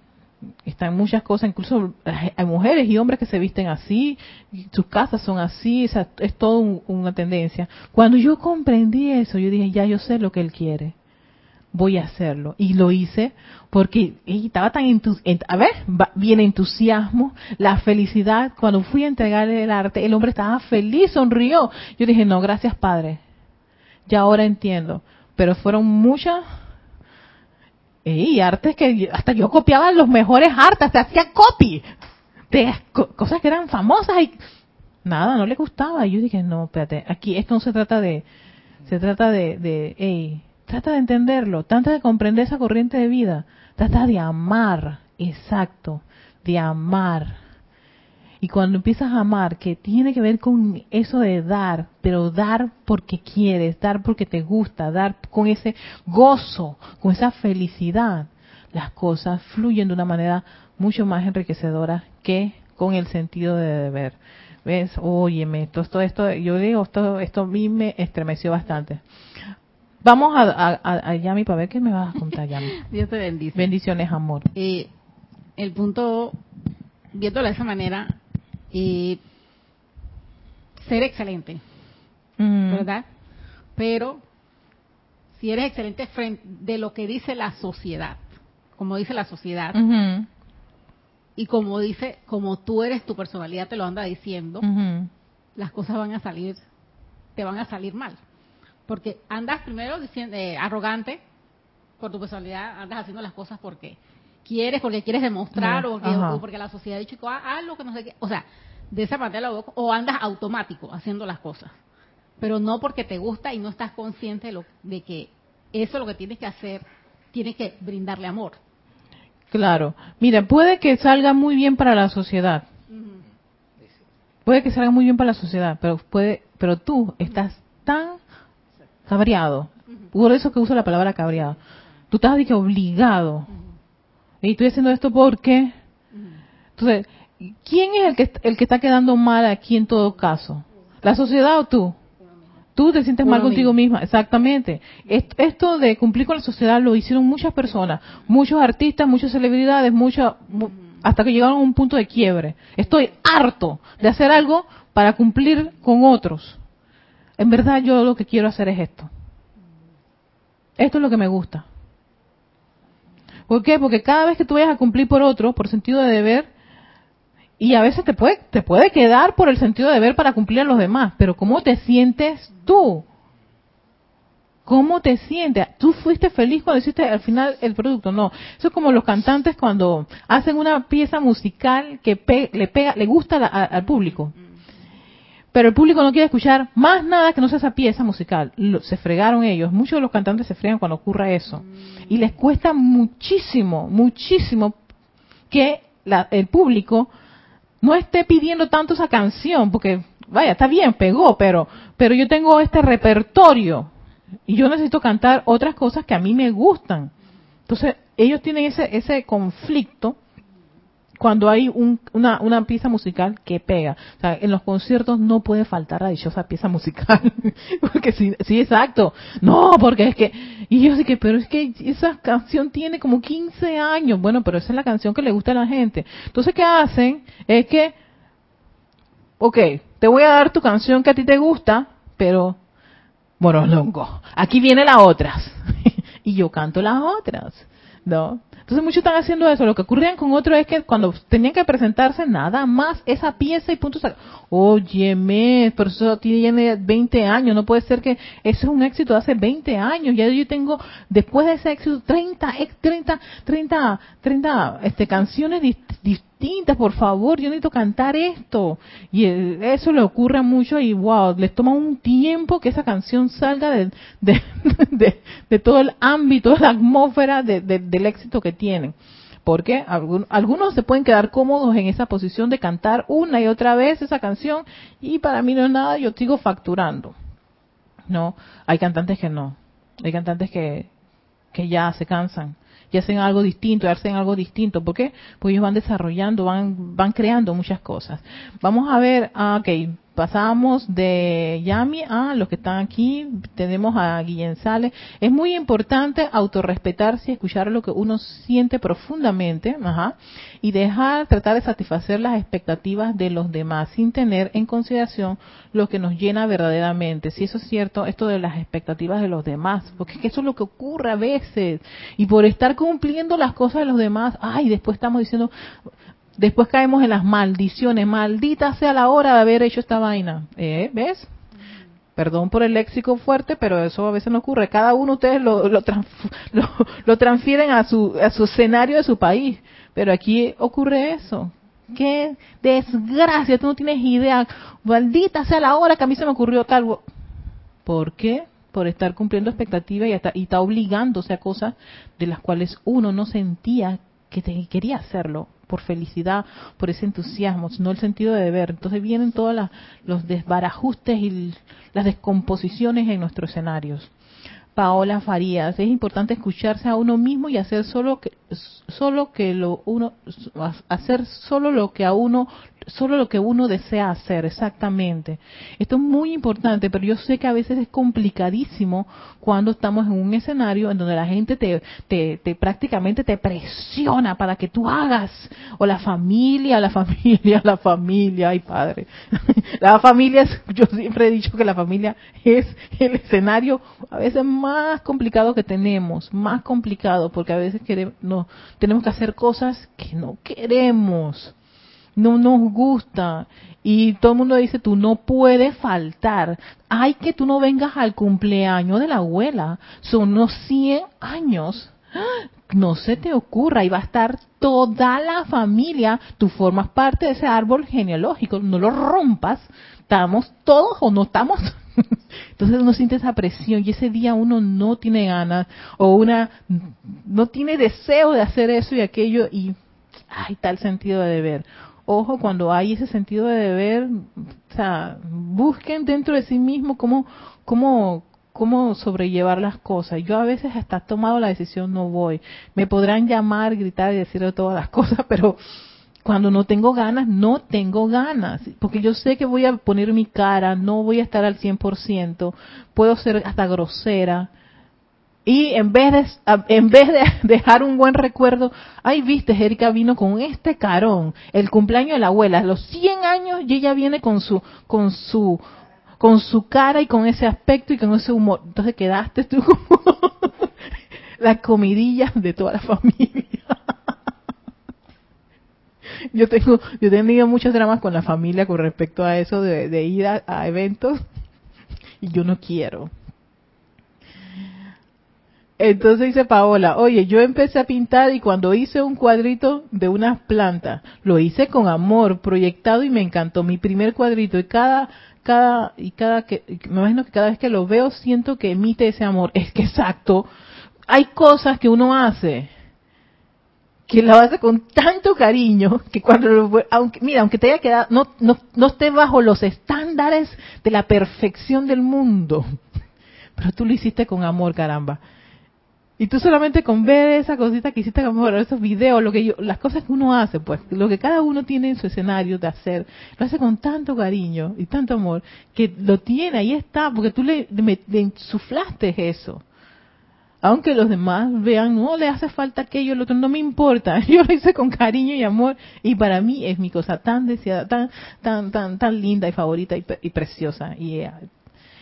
Están muchas cosas, incluso hay mujeres y hombres que se visten así, sus casas son así, es, es todo una tendencia. Cuando yo comprendí eso, yo dije, ya yo sé lo que él quiere voy a hacerlo. Y lo hice porque estaba tan entusiasmo, a ver, bien entusiasmo, la felicidad. Cuando fui a entregarle el arte, el hombre estaba feliz, sonrió. Yo dije, no, gracias Padre. Ya ahora entiendo. Pero fueron muchas y artes que hasta yo copiaba los mejores artes, te hacía copy de cosas que eran famosas y nada, no le gustaba. Y yo dije, no, espérate, aquí esto no se trata de, se trata de, de hey, Trata de entenderlo, trata de comprender esa corriente de vida, trata de amar, exacto, de amar. Y cuando empiezas a amar, que tiene que ver con eso de dar, pero dar porque quieres, dar porque te gusta, dar con ese gozo, con esa felicidad, las cosas fluyen de una manera mucho más enriquecedora que con el sentido de deber. ¿Ves? Óyeme, esto, esto, esto, yo digo, esto, esto a mí me estremeció bastante. Vamos a, a, Yami para ver qué me vas a contar, Yami. Dios te bendice. Bendiciones, amor. Eh, el punto, viéndolo de esa manera, eh, ser excelente. ¿verdad? Pero si eres excelente frente de lo que dice la sociedad, como dice la sociedad, y como dice, como tú eres, tu personalidad te lo anda diciendo, las cosas van a salir, te van a salir mal. Porque andas primero diciendo, eh, arrogante, por tu personalidad, andas haciendo las cosas porque quieres, porque quieres demostrar, o, porque la sociedad ha dicho, ah, lo que no sé qué. O sea, de esa manera, o andas automático haciendo las cosas. Pero no porque te gusta y no estás consciente de, lo, de que eso lo que tienes que hacer, tienes que brindarle amor. Claro. Mira, puede que salga muy bien para la sociedad. Puede que salga muy bien para la sociedad, pero puede, pero tú estás tan cabreado. Por eso que uso la palabra cabreado. Tú estás que obligado. Y estoy haciendo esto porque. Entonces, ¿quién es el que el que está quedando mal aquí en todo caso? ¿La sociedad o tú? Tú te sientes mal contigo misma, exactamente. Esto de cumplir con la sociedad lo hicieron muchas personas, muchos artistas, muchas celebridades, muchas, hasta que llegaron a un punto de quiebre. Estoy harto de hacer algo para cumplir con otros. En verdad yo lo que quiero hacer es esto. Esto es lo que me gusta. ¿Por qué? Porque cada vez que tú vayas a cumplir por otro, por sentido de deber, y a veces te puede, te puede quedar por el sentido de deber para cumplir a los demás, pero ¿cómo te sientes tú? ¿Cómo te sientes? ¿Tú fuiste feliz cuando hiciste al final el producto? No. Eso es como los cantantes cuando hacen una pieza musical que le pega, le gusta al público. Pero el público no quiere escuchar más nada que no sea esa pieza musical. se fregaron ellos. Muchos de los cantantes se fregan cuando ocurre eso. Y les cuesta muchísimo, muchísimo que el público no esté pidiendo tanto esa canción, porque vaya, está bien, pegó, pero, pero yo tengo este repertorio y yo necesito cantar otras cosas que a mí me gustan. Entonces, ellos tienen ese, ese conflicto cuando hay una, una pieza musical que pega. O sea, en los conciertos no puede faltar la dichosa pieza musical. porque sí, sí, exacto. No, porque es que, y yo sé que, pero es que esa canción tiene como 15 años. Bueno, pero esa es la canción que le gusta a la gente. Entonces, ¿qué hacen? Es que, ok, te voy a dar tu canción que a ti te gusta, pero, bueno, longo. Aquí viene las otras. y yo canto las otras. ¿No? Entonces muchos están haciendo eso. Lo que ocurría con otros es que cuando tenían que presentarse nada más esa pieza y punto. Óyeme, pero eso tiene 20 años. No puede ser que ese es un éxito de hace 20 años. Ya yo tengo, después de ese éxito, 30, 30, 30, 30 este, canciones distintas. Por favor, yo necesito cantar esto. Y eso le ocurre mucho y wow, les toma un tiempo que esa canción salga de, de, todo el ámbito, de la atmósfera del éxito que tienen. Porque algunos se pueden quedar cómodos en esa posición de cantar una y otra vez esa canción y para mí no es nada, yo sigo facturando. No, hay cantantes que no. Hay cantantes que, que ya se cansan y hacen algo distinto, y hacen algo distinto. ¿Por qué? Pues ellos van desarrollando, van, van creando muchas cosas. Vamos a ver, ah, ok, pasamos de Yami a los que están aquí, tenemos a Guillén Sale. Es muy importante autorrespetarse y escuchar lo que uno siente profundamente, ajá, y dejar, tratar de satisfacer las expectativas de los demás sin tener en consideración lo que nos llena verdaderamente. Si eso es cierto, esto de las expectativas de los demás, porque es que eso es lo que ocurre a veces. Y por estar cumpliendo las cosas de los demás, ay, después estamos diciendo, Después caemos en las maldiciones. Maldita sea la hora de haber hecho esta vaina. ¿Eh? ¿Ves? Perdón por el léxico fuerte, pero eso a veces no ocurre. Cada uno de ustedes lo, lo, transfieren a su, a su escenario de su país. Pero aquí ocurre eso. ¡Qué desgracia! Tú no tienes idea. Maldita sea la hora que a mí se me ocurrió tal. ¿Por qué? Por estar cumpliendo expectativas y, y está obligándose a cosas de las cuales uno no sentía que quería hacerlo por felicidad, por ese entusiasmo, sino el sentido de deber. Entonces vienen todos los desbarajustes y las descomposiciones en nuestros escenarios. Paola Farías, es importante escucharse a uno mismo y hacer solo que solo que lo uno hacer solo lo que a uno solo lo que uno desea hacer, exactamente. Esto es muy importante, pero yo sé que a veces es complicadísimo cuando estamos en un escenario en donde la gente te, te, prácticamente te presiona para que tú hagas, o la familia, la familia, la familia, ay padre. la familia, es, yo siempre he dicho que la familia es el escenario a veces más complicado que tenemos, más complicado, porque a veces queremos, no, tenemos que hacer cosas que no queremos no nos gusta. Y todo el mundo dice, tú no puedes faltar. Ay, que tú no vengas al cumpleaños de la abuela. Son unos 100 años. No se te ocurra, y va a estar toda la familia. Tú formas parte de ese árbol genealógico. No lo rompas. Estamos todos o no estamos. Entonces uno siente esa presión y ese día uno no tiene ganas o una no tiene deseo de hacer eso y aquello y hay tal sentido de deber ojo, cuando hay ese sentido de deber, o sea, busquen dentro de sí mismo cómo, cómo, cómo sobrellevar las cosas. Yo a veces hasta tomado la decisión no voy. Me podrán llamar, gritar y decir todas las cosas, pero cuando no tengo ganas, no tengo ganas, porque yo sé que voy a poner mi cara, no voy a estar al 100%, puedo ser hasta grosera, y en vez de, en vez de dejar un buen recuerdo, ay, viste, Erika vino con este carón, el cumpleaños de la abuela, a los 100 años y ella viene con su, con su, con su cara y con ese aspecto y con ese humor. Entonces quedaste tú como la comidilla de toda la familia. yo tengo, yo he tenido muchos dramas con la familia con respecto a eso de, ir a eventos y yo no quiero. Entonces dice Paola, oye, yo empecé a pintar y cuando hice un cuadrito de unas plantas, lo hice con amor, proyectado y me encantó. Mi primer cuadrito y cada, cada, y cada que, me imagino que cada vez que lo veo siento que emite ese amor. Es que exacto, hay cosas que uno hace que lo hace con tanto cariño que cuando lo, aunque mira aunque te haya quedado no no no esté bajo los estándares de la perfección del mundo pero tú lo hiciste con amor caramba y tú solamente con ver esa cosita que hiciste, como esos videos, lo que yo, las cosas que uno hace, pues, lo que cada uno tiene en su escenario de hacer, lo hace con tanto cariño y tanto amor, que lo tiene, ahí está, porque tú le, le, insuflaste eso. Aunque los demás vean, no le hace falta aquello, lo otro, no me importa. Yo lo hice con cariño y amor y para mí es mi cosa tan deseada, tan, tan, tan, tan linda y favorita y, preciosa. Y, eh,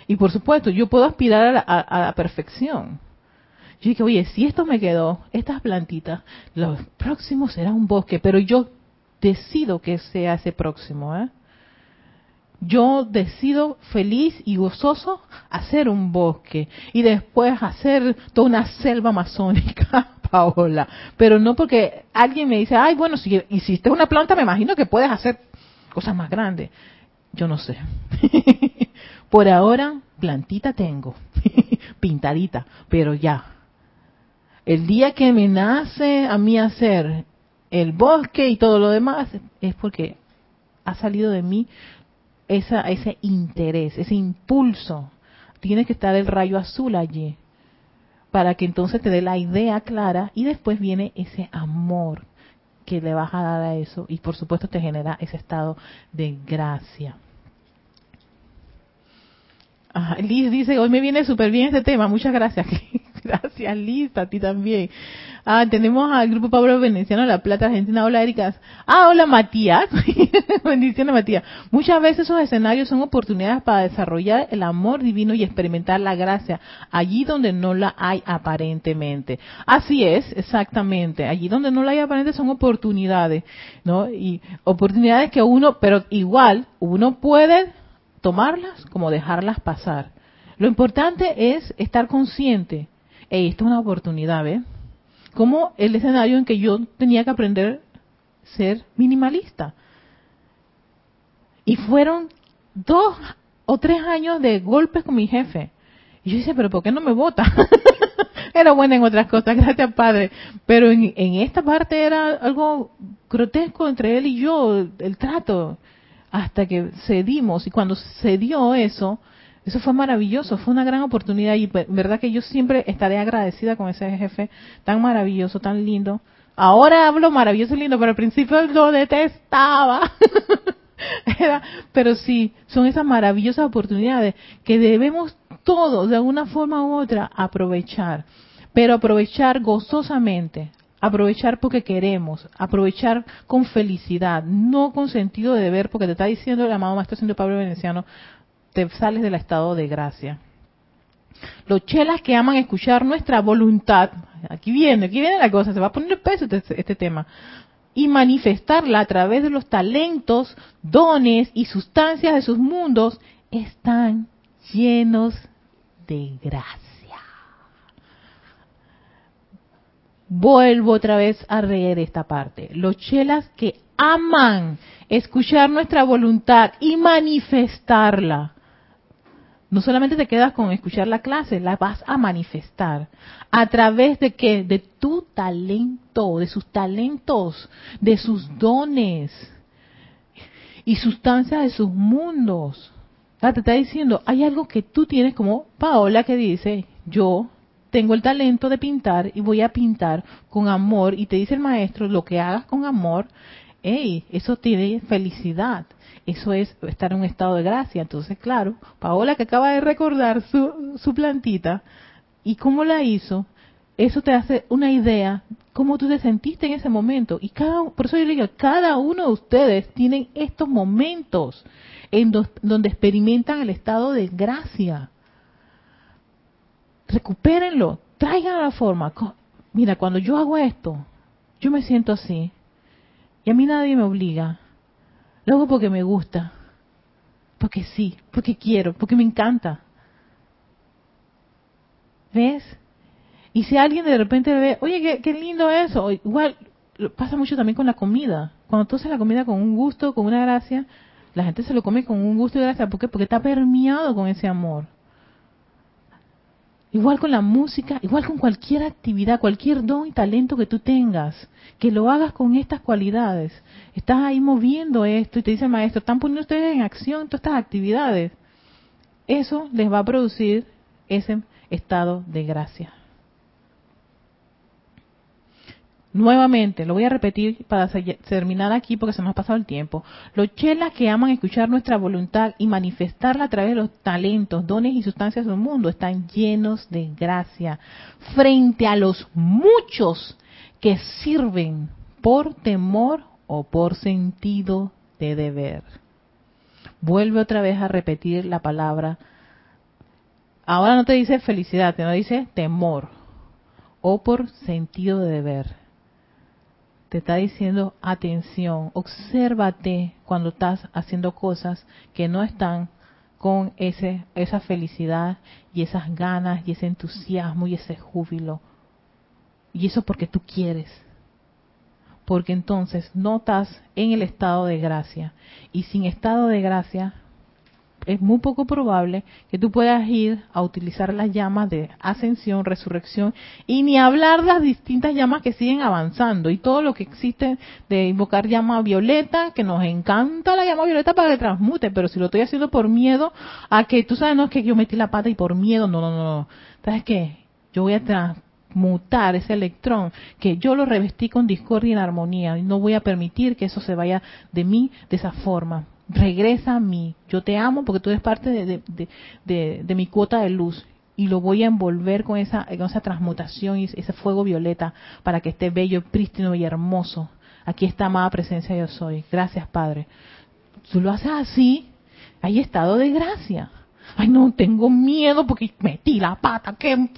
y por supuesto, yo puedo aspirar a la perfección yo dije, oye, si esto me quedó, estas plantitas, lo próximo será un bosque, pero yo decido que sea ese próximo, ¿eh? Yo decido feliz y gozoso hacer un bosque y después hacer toda una selva amazónica, Paola. Pero no porque alguien me dice, ay, bueno, si hiciste una planta, me imagino que puedes hacer cosas más grandes. Yo no sé. Por ahora, plantita tengo, pintadita, pero ya, el día que me nace a mí hacer el bosque y todo lo demás, es porque ha salido de mí esa, ese interés, ese impulso. Tiene que estar el rayo azul allí para que entonces te dé la idea clara y después viene ese amor que le vas a dar a eso y por supuesto te genera ese estado de gracia. Liz dice, hoy me viene súper bien este tema, muchas gracias. Gracias, Liz, a ti también. Ah, tenemos al Grupo Pablo Veneciano La Plata Argentina. Hola, Erika. Ah, hola, Matías. Bendiciones, Matías. Muchas veces esos escenarios son oportunidades para desarrollar el amor divino y experimentar la gracia, allí donde no la hay aparentemente. Así es, exactamente. Allí donde no la hay aparentemente son oportunidades, ¿no? Y oportunidades que uno, pero igual, uno puede tomarlas como dejarlas pasar. Lo importante es estar consciente hey, esto es una oportunidad, ¿ves? Como el escenario en que yo tenía que aprender a ser minimalista. Y fueron dos o tres años de golpes con mi jefe. Y yo dije, pero ¿por qué no me vota? era buena en otras cosas, gracias Padre. Pero en, en, esta parte era algo grotesco entre él y yo, el trato, hasta que cedimos. Y cuando cedió eso, eso fue maravilloso, fue una gran oportunidad y verdad que yo siempre estaré agradecida con ese jefe tan maravilloso, tan lindo, Ahora hablo maravilloso y lindo, pero al principio lo detestaba. pero sí, son esas maravillosas oportunidades que debemos todos, de alguna forma u otra, aprovechar. Pero aprovechar gozosamente, aprovechar porque queremos, aprovechar con felicidad, no con sentido de deber, porque te está diciendo el amado Maestro Santo Pablo Veneciano, te sales del estado de gracia. Los chelas que aman escuchar nuestra voluntad, aquí viene, aquí viene la cosa, se va a poner peso este, este tema, y manifestarla a través de los talentos, dones y sustancias de sus mundos, están llenos de gracia. Vuelvo otra vez a leer esta parte. Los chelas que aman escuchar nuestra voluntad y manifestarla no solamente te quedas con escuchar la clase, la vas a manifestar. ¿A través de qué? De tu talento, de sus talentos, de sus dones y sustancias de sus mundos. Ah, te está diciendo, hay algo que tú tienes como Paola que dice, yo tengo el talento de pintar y voy a pintar con amor. Y te dice el maestro, lo que hagas con amor, hey, eso tiene felicidad eso es estar en un estado de gracia. Entonces, claro, Paola que acaba de recordar su, su plantita y cómo la hizo, eso te hace una idea cómo tú te sentiste en ese momento. Y cada, por eso yo digo, cada uno de ustedes tienen estos momentos en donde experimentan el estado de gracia. Recupérenlo, traigan la forma. Mira, cuando yo hago esto, yo me siento así. Y a mí nadie me obliga. Lo hago porque me gusta, porque sí, porque quiero, porque me encanta. ¿Ves? Y si alguien de repente ve, oye, qué, lindo eso, igual pasa mucho también con la comida. Cuando tú haces la comida con un gusto, con una gracia, la gente se lo come con un gusto y gracia. ¿Por qué? Porque está permeado con ese amor. Igual con la música, igual con cualquier actividad, cualquier don y talento que tú tengas, que lo hagas con estas cualidades. Estás ahí moviendo esto y te dice el maestro, están poniendo ustedes en acción todas estas actividades. Eso les va a producir ese estado de gracia. Nuevamente, lo voy a repetir para terminar aquí porque se nos ha pasado el tiempo. Los chelas que aman escuchar nuestra voluntad y manifestarla a través de los talentos, dones y sustancias del mundo están llenos de gracia frente a los muchos que sirven por temor o por sentido de deber. Vuelve otra vez a repetir la palabra. Ahora no te dice felicidad, te dice temor o por sentido de deber te está diciendo atención, obsérvate cuando estás haciendo cosas que no están con ese, esa felicidad y esas ganas y ese entusiasmo y ese júbilo. Y eso porque tú quieres. Porque entonces no estás en el estado de gracia. Y sin estado de gracia es muy poco probable que tú puedas ir a utilizar las llamas de ascensión, resurrección y ni hablar las distintas llamas que siguen avanzando y todo lo que existe de invocar llama violeta, que nos encanta la llama violeta para que transmute, pero si lo estoy haciendo por miedo a que tú sabes, no es que yo metí la pata y por miedo, no, no, no. ¿Sabes qué? Yo voy a transmutar ese electrón que yo lo revestí con discordia y en armonía y no voy a permitir que eso se vaya de mí de esa forma regresa a mí, yo te amo porque tú eres parte de, mi cuota de luz y lo voy a envolver con esa, transmutación y ese fuego violeta para que esté bello, prístino y hermoso. Aquí está amada presencia yo soy. Gracias Padre. Tú lo haces así, hay estado de gracia. Ay no, tengo miedo porque metí la pata, que,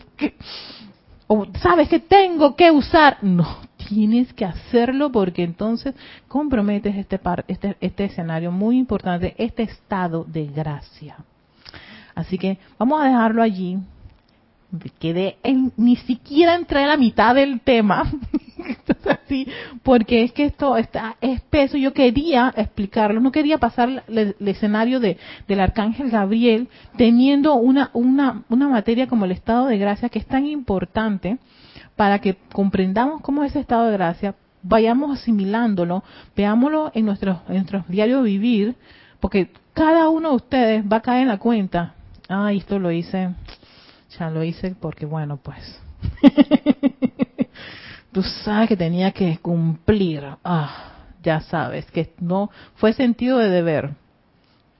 sabes que tengo que usar. No, tienes que hacerlo porque entonces comprometes este, este, este escenario muy importante, este estado de gracia. Así que vamos a dejarlo allí. Quedé en, ni siquiera entré a la mitad del tema, así, porque es que esto está espeso. Yo quería explicarlo, no quería pasar el, escenario de, del arcángel Gabriel teniendo una, una, una materia como el estado de gracia que es tan importante para que comprendamos cómo es ese estado de gracia, vayamos asimilándolo, veámoslo en en nuestros diarios vivir, porque cada uno de ustedes va a caer en la cuenta, ah, esto lo hice, ya lo hice porque bueno, pues, tú sabes que tenía que cumplir. Ah, ya sabes, que no fue sentido de deber.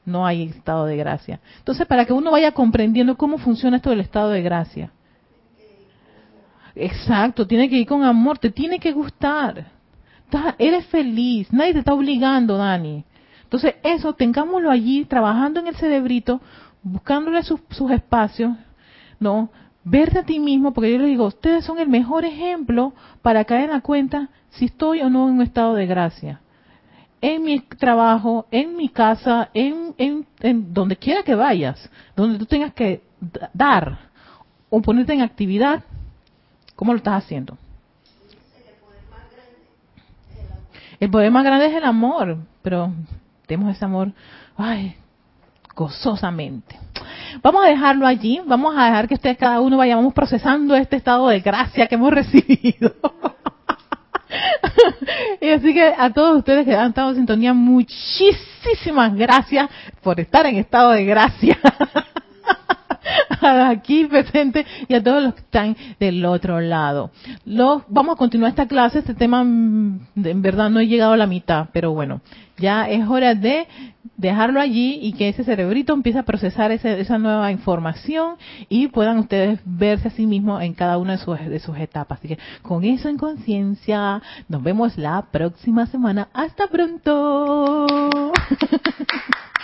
No hay estado de gracia. Entonces, para que uno vaya comprendiendo cómo funciona esto del estado de gracia. Exacto, tiene que ir con amor, te tiene que gustar. Eres feliz, nadie te está obligando, Dani. Entonces, eso, tengámoslo allí, trabajando en el cerebrito, buscándole sus, espacios, ¿no? Verte a ti mismo, porque yo les digo, ustedes son el mejor ejemplo para caer en la cuenta si estoy o no en un estado de gracia. En mi trabajo, en mi casa, en, en, en donde quiera que vayas, donde tú tengas que dar o ponerte en actividad, ¿cómo lo estás haciendo? El poder más grande es el amor, pero tenemos ese amor, ay, gozosamente. Vamos a dejarlo allí, vamos a dejar que ustedes cada uno vayamos procesando este estado de gracia que hemos recibido. y así que a todos ustedes que han estado en sintonía, muchísimas gracias por estar en estado de gracia. aquí presente y a todos los que están del otro lado. Los, vamos a continuar esta clase. Este tema mm, en verdad no he llegado a la mitad, pero bueno, ya es hora de dejarlo allí y que ese cerebrito empiece a procesar esa nueva información y puedan ustedes verse a sí mismos en cada una de sus, de sus etapas. Así que con eso en conciencia, nos vemos la próxima semana. Hasta pronto.